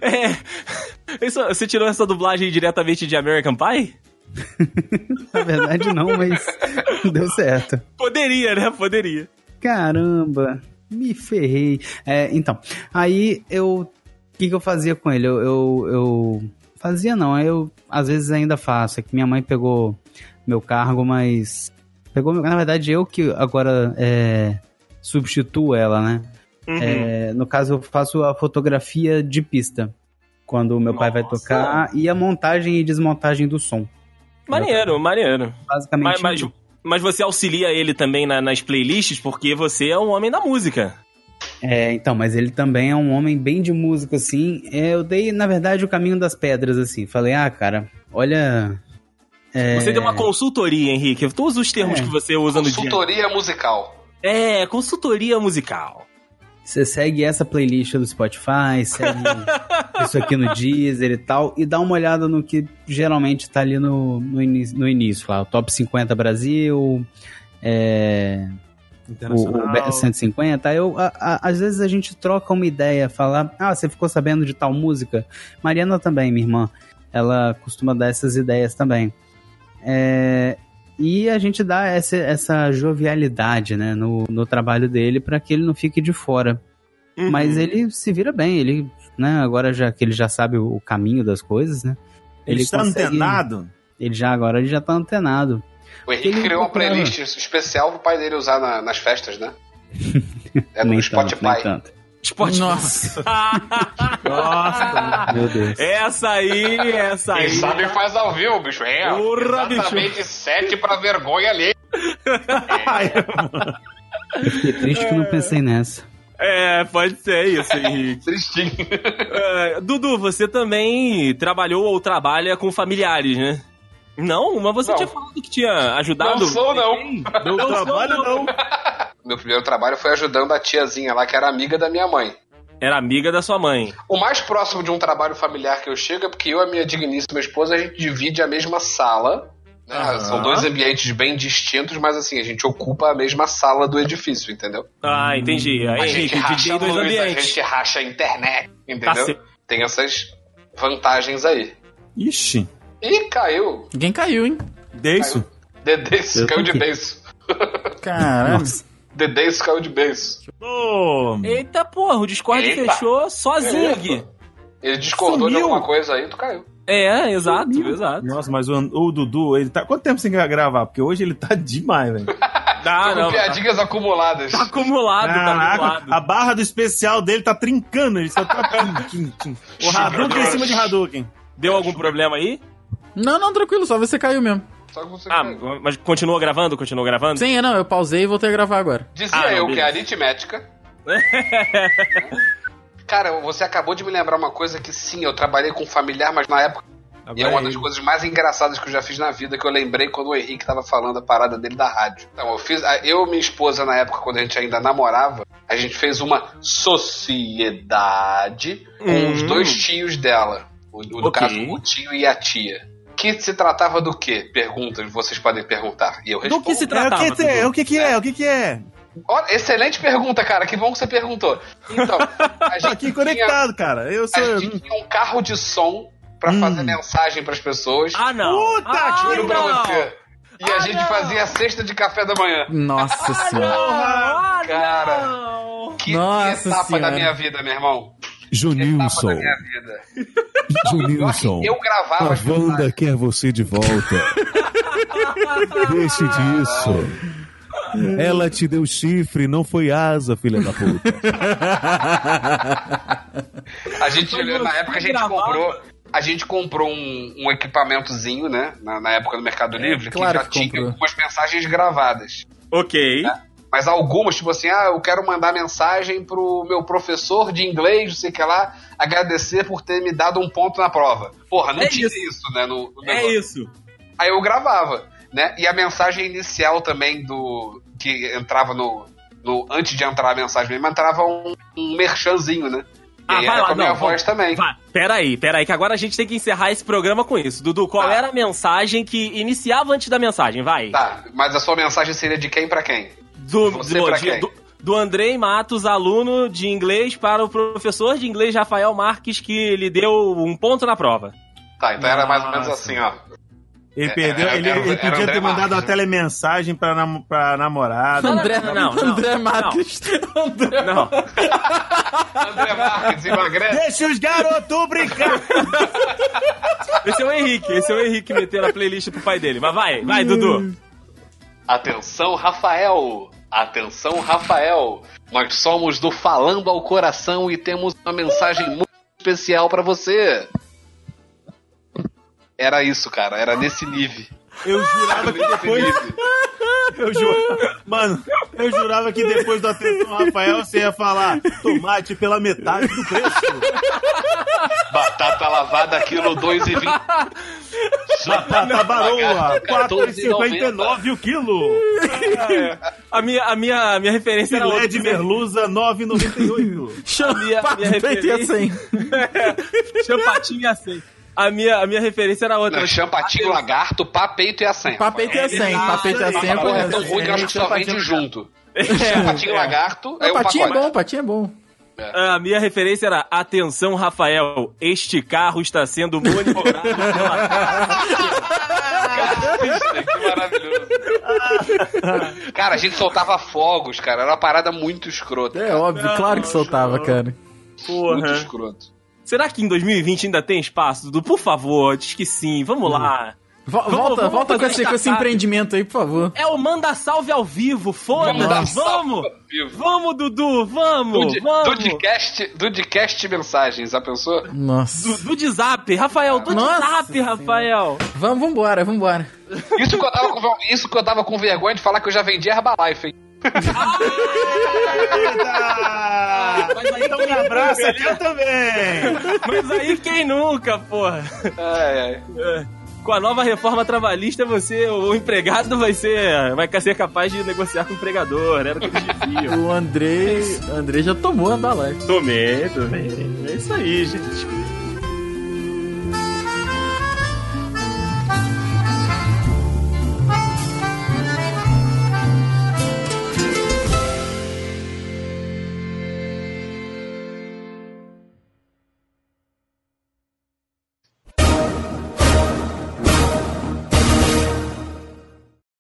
é. Isso, você tirou essa dublagem diretamente de American Pie? na verdade, não, mas deu certo. Poderia, né? Poderia. Caramba, me ferrei. É, então, aí eu. O que, que eu fazia com ele? Eu, eu, eu. Fazia não, eu às vezes ainda faço. É que minha mãe pegou meu cargo, mas. Pegou, na verdade, eu que agora é, substituo ela, né? Uhum. É, no caso, eu faço a fotografia de pista. Quando o meu pai vai Nossa. tocar, e a montagem e desmontagem do som. Maneiro, maneiro. Basicamente. Mas, mas, mas você auxilia ele também na- nas playlists porque você é um homem da música. É, então, mas ele também é um homem bem de música, assim. É, eu dei, na verdade, o caminho das pedras, assim. Falei, ah, cara, olha. é, Você deu uma consultoria, Henrique. Todos os termos É. que você usa no dia. Consultoria musical. É, consultoria musical. Você segue essa playlist do Spotify, segue isso aqui no Deezer e tal, e dá uma olhada no que geralmente tá ali no, no, início, no início, lá, o Top 50 Brasil, é, o, o Be- 150. Aí eu, a- a- às vezes a gente troca uma ideia, falar, ah, você ficou sabendo de tal música? Mariana também, minha irmã, ela costuma dar essas ideias também. É, e a gente dá essa, essa jovialidade né, no, no trabalho dele para que ele não fique de fora. Uhum. Mas ele se vira bem, ele, né, agora já que ele já sabe o, caminho das coisas, né? Ele está consegue- antenado? Ele já agora ele já tá antenado. O Henrique Ele criou uma playlist especial pro pai dele usar na- nas festas, né? É no Spotify. tanto, nem tanto. Spotify. Nossa. Nossa, Meu Deus. essa aí, essa aí. Quem sabe faz ao vivo, bicho. É, Porra, exatamente sete pra vergonha ali. Eu fiquei triste que eu não pensei nessa. É, pode ser isso, Henrique. Tristinho. É, Dudu, você também trabalhou ou trabalha com familiares, né? Não, mas você Não. tinha falado que tinha ajudado. Não sou, não. Não sou, trabalho não. não. Meu primeiro trabalho foi ajudando a tiazinha lá, que era amiga da minha mãe. Era amiga da sua mãe. O mais próximo de um trabalho familiar que eu chego é porque eu e a minha digníssima esposa, a gente divide a mesma sala. né? Aham. São dois ambientes bem distintos, mas assim, a gente ocupa a mesma sala do edifício, entendeu? Ah, entendi. Aí, A gente racha a dois luz, a ambientes. gente racha a internet, Tá entendeu? certo. Tem essas vantagens aí. Ixi, Ih, caiu. Ninguém caiu, hein? deiço. Dedenço Eu caiu de beiço. Caramba. Dedenço caiu de beiço. Ô, Eita porra, o Discord Eita. fechou sozinho aqui. Ele discordou de Sumiu. alguma coisa aí, tu caiu. É, exato, exato. Nossa, mas o, o Dudu, ele tá. Quanto tempo sem gra- gravar? Porque hoje ele tá demais, velho. Com não. Tá piadinhas acumuladas. acumulado, tá Caraca, acumulado. a barra do especial dele tá trincando. Ele só tá. O Hadouken em cima de Hadouken. Deu algum problema aí? Não, não, tranquilo, só você caiu mesmo. Só que você Ah, mas continuou gravando? Continuou gravando? Sim, é, não, eu pausei e voltei a gravar agora. Dizia Ah, não, eu que beleza. a aritmética. Cara, você acabou de me lembrar uma coisa que sim, eu trabalhei com familiar, mas na época. E é uma das coisas mais engraçadas que eu já fiz na vida, que eu lembrei quando o Henrique tava falando a parada dele da rádio. Então, eu fiz. Eu e minha esposa, na época, quando a gente ainda namorava, a gente fez uma sociedade com Hum. os dois tios dela. O, no Ok. caso, o tio e a tia. Que se tratava do quê? Perguntas, vocês podem perguntar. E eu Do respondo. que se É, o, tratava? que, que é, o que que é? O que que é? Olha, excelente pergunta, cara. Que bom que você perguntou. Então, a Tô gente aqui tinha- conectado, cara. Eu sou. a gente tinha um carro de som pra Hum. fazer mensagem pras pessoas. Ah, não. Puta ah, Juro você. E a Ah, gente não. fazia a cesta de café da manhã. Nossa senhora. Ah, Cara. não. Que Nossa etapa Senhora. da minha vida, meu irmão. Junilson. Junilson, Eu gravava a as Wanda quer você de volta. Deixe disso. Ela te deu chifre, não foi asa, filha da puta. A gente, na época, a gente comprou. A gente comprou um, um equipamentozinho, né? Na, na época do Mercado Livre, claro que já que tinha comprou. algumas mensagens gravadas. Ok. Mas algumas, tipo assim, ah, eu quero mandar mensagem pro meu professor de inglês, não sei o que lá, agradecer por ter me dado um ponto na prova. Porra, não É tinha isso. isso, né? No, no É isso. Aí eu gravava, né? E a mensagem inicial também do. que entrava no. no antes de entrar a mensagem mesmo, entrava um, um merchanzinho, né? Ah, e vai era lá, com a minha não, voz também. Vai, peraí, peraí, que agora a gente tem que encerrar esse programa com isso. Dudu, qual Tá. era a mensagem que iniciava antes da mensagem? Vai. Tá, mas a sua mensagem seria de quem pra quem? Do, Você do, pra de- quem? do, do Andrei Matos, aluno de inglês, para o professor de inglês Rafael Marques, que lhe deu um ponto na prova. Tá, então era mais ou menos Nossa. assim, ó. Ele É, perdeu, era- ele, era- ele podia ter mandado Marques, uma né? telemensagem pra, nam pra namorada. André, não, não, não. André Marques. André Não. André Marques, emagrece. Deixa os garotos brincar! Esse é o Henrique, esse é o Henrique metendo a playlist pro pai dele. Mas vai, vai, Dudu. Atenção, Rafael! Atenção, Rafael! Nós somos do Falando ao Coração e temos uma mensagem muito especial pra você. Era isso, cara, era nesse nível. Eu jurava que depois. Eu jurava, mano, eu jurava que depois do atenção Rafael você ia falar tomate pela metade do preço. Batata lavada, quilo 2,20. Batata baroa, 14,90. 4,59 o quilo. A minha, a minha, a minha referência era Filé outra. de merluza, 9,98. Chama minha- pato minha peito e referência. assim. Champatinho e assim. A minha, a minha referência era outra. Não, champatinho, lagarto, pá, peito e a senha. Papeito e assim. Papeito e assim é é tão correto. ruim que eu acho que só vende junto. Champatinho, lagarto, é o patinho é bom, patinho é bom. A minha referência era Atenção, Rafael, este carro está sendo monitorado pela que maravilhoso. cara, a gente soltava fogos, cara. Era uma parada muito escrota. É cara. óbvio, claro que soltava, cara. Muito porra. escroto. Será que em 2020 ainda tem espaço, Dudu? Por favor, diz que sim, vamos lá. Vamos- volta, vamos volta com esse, com esse empreendimento aí, por favor. É o Manda Salve ao vivo, foda-se, vamos! vivo. Vamos, Dudu, vamos! Dude- vamos! Dudecast, Dudecast mensagens, já pensou? Nossa. Do, do de zap, Rafael, do de zap, Rafael! Vamos, vambora, vambora. Isso que, eu tava com, isso que eu tava com vergonha de falar que eu já vendi Herbalife, hein? Eita! Mas aí Então me abraça eu também. Mas aí quem nunca, porra? Ai, ai. É. Com a nova reforma trabalhista, você, o empregado vai ser, vai ser capaz de negociar com o empregador, era o que eles diziam. O André, André já tomou a live. Tomei, tomei. É isso aí, gente.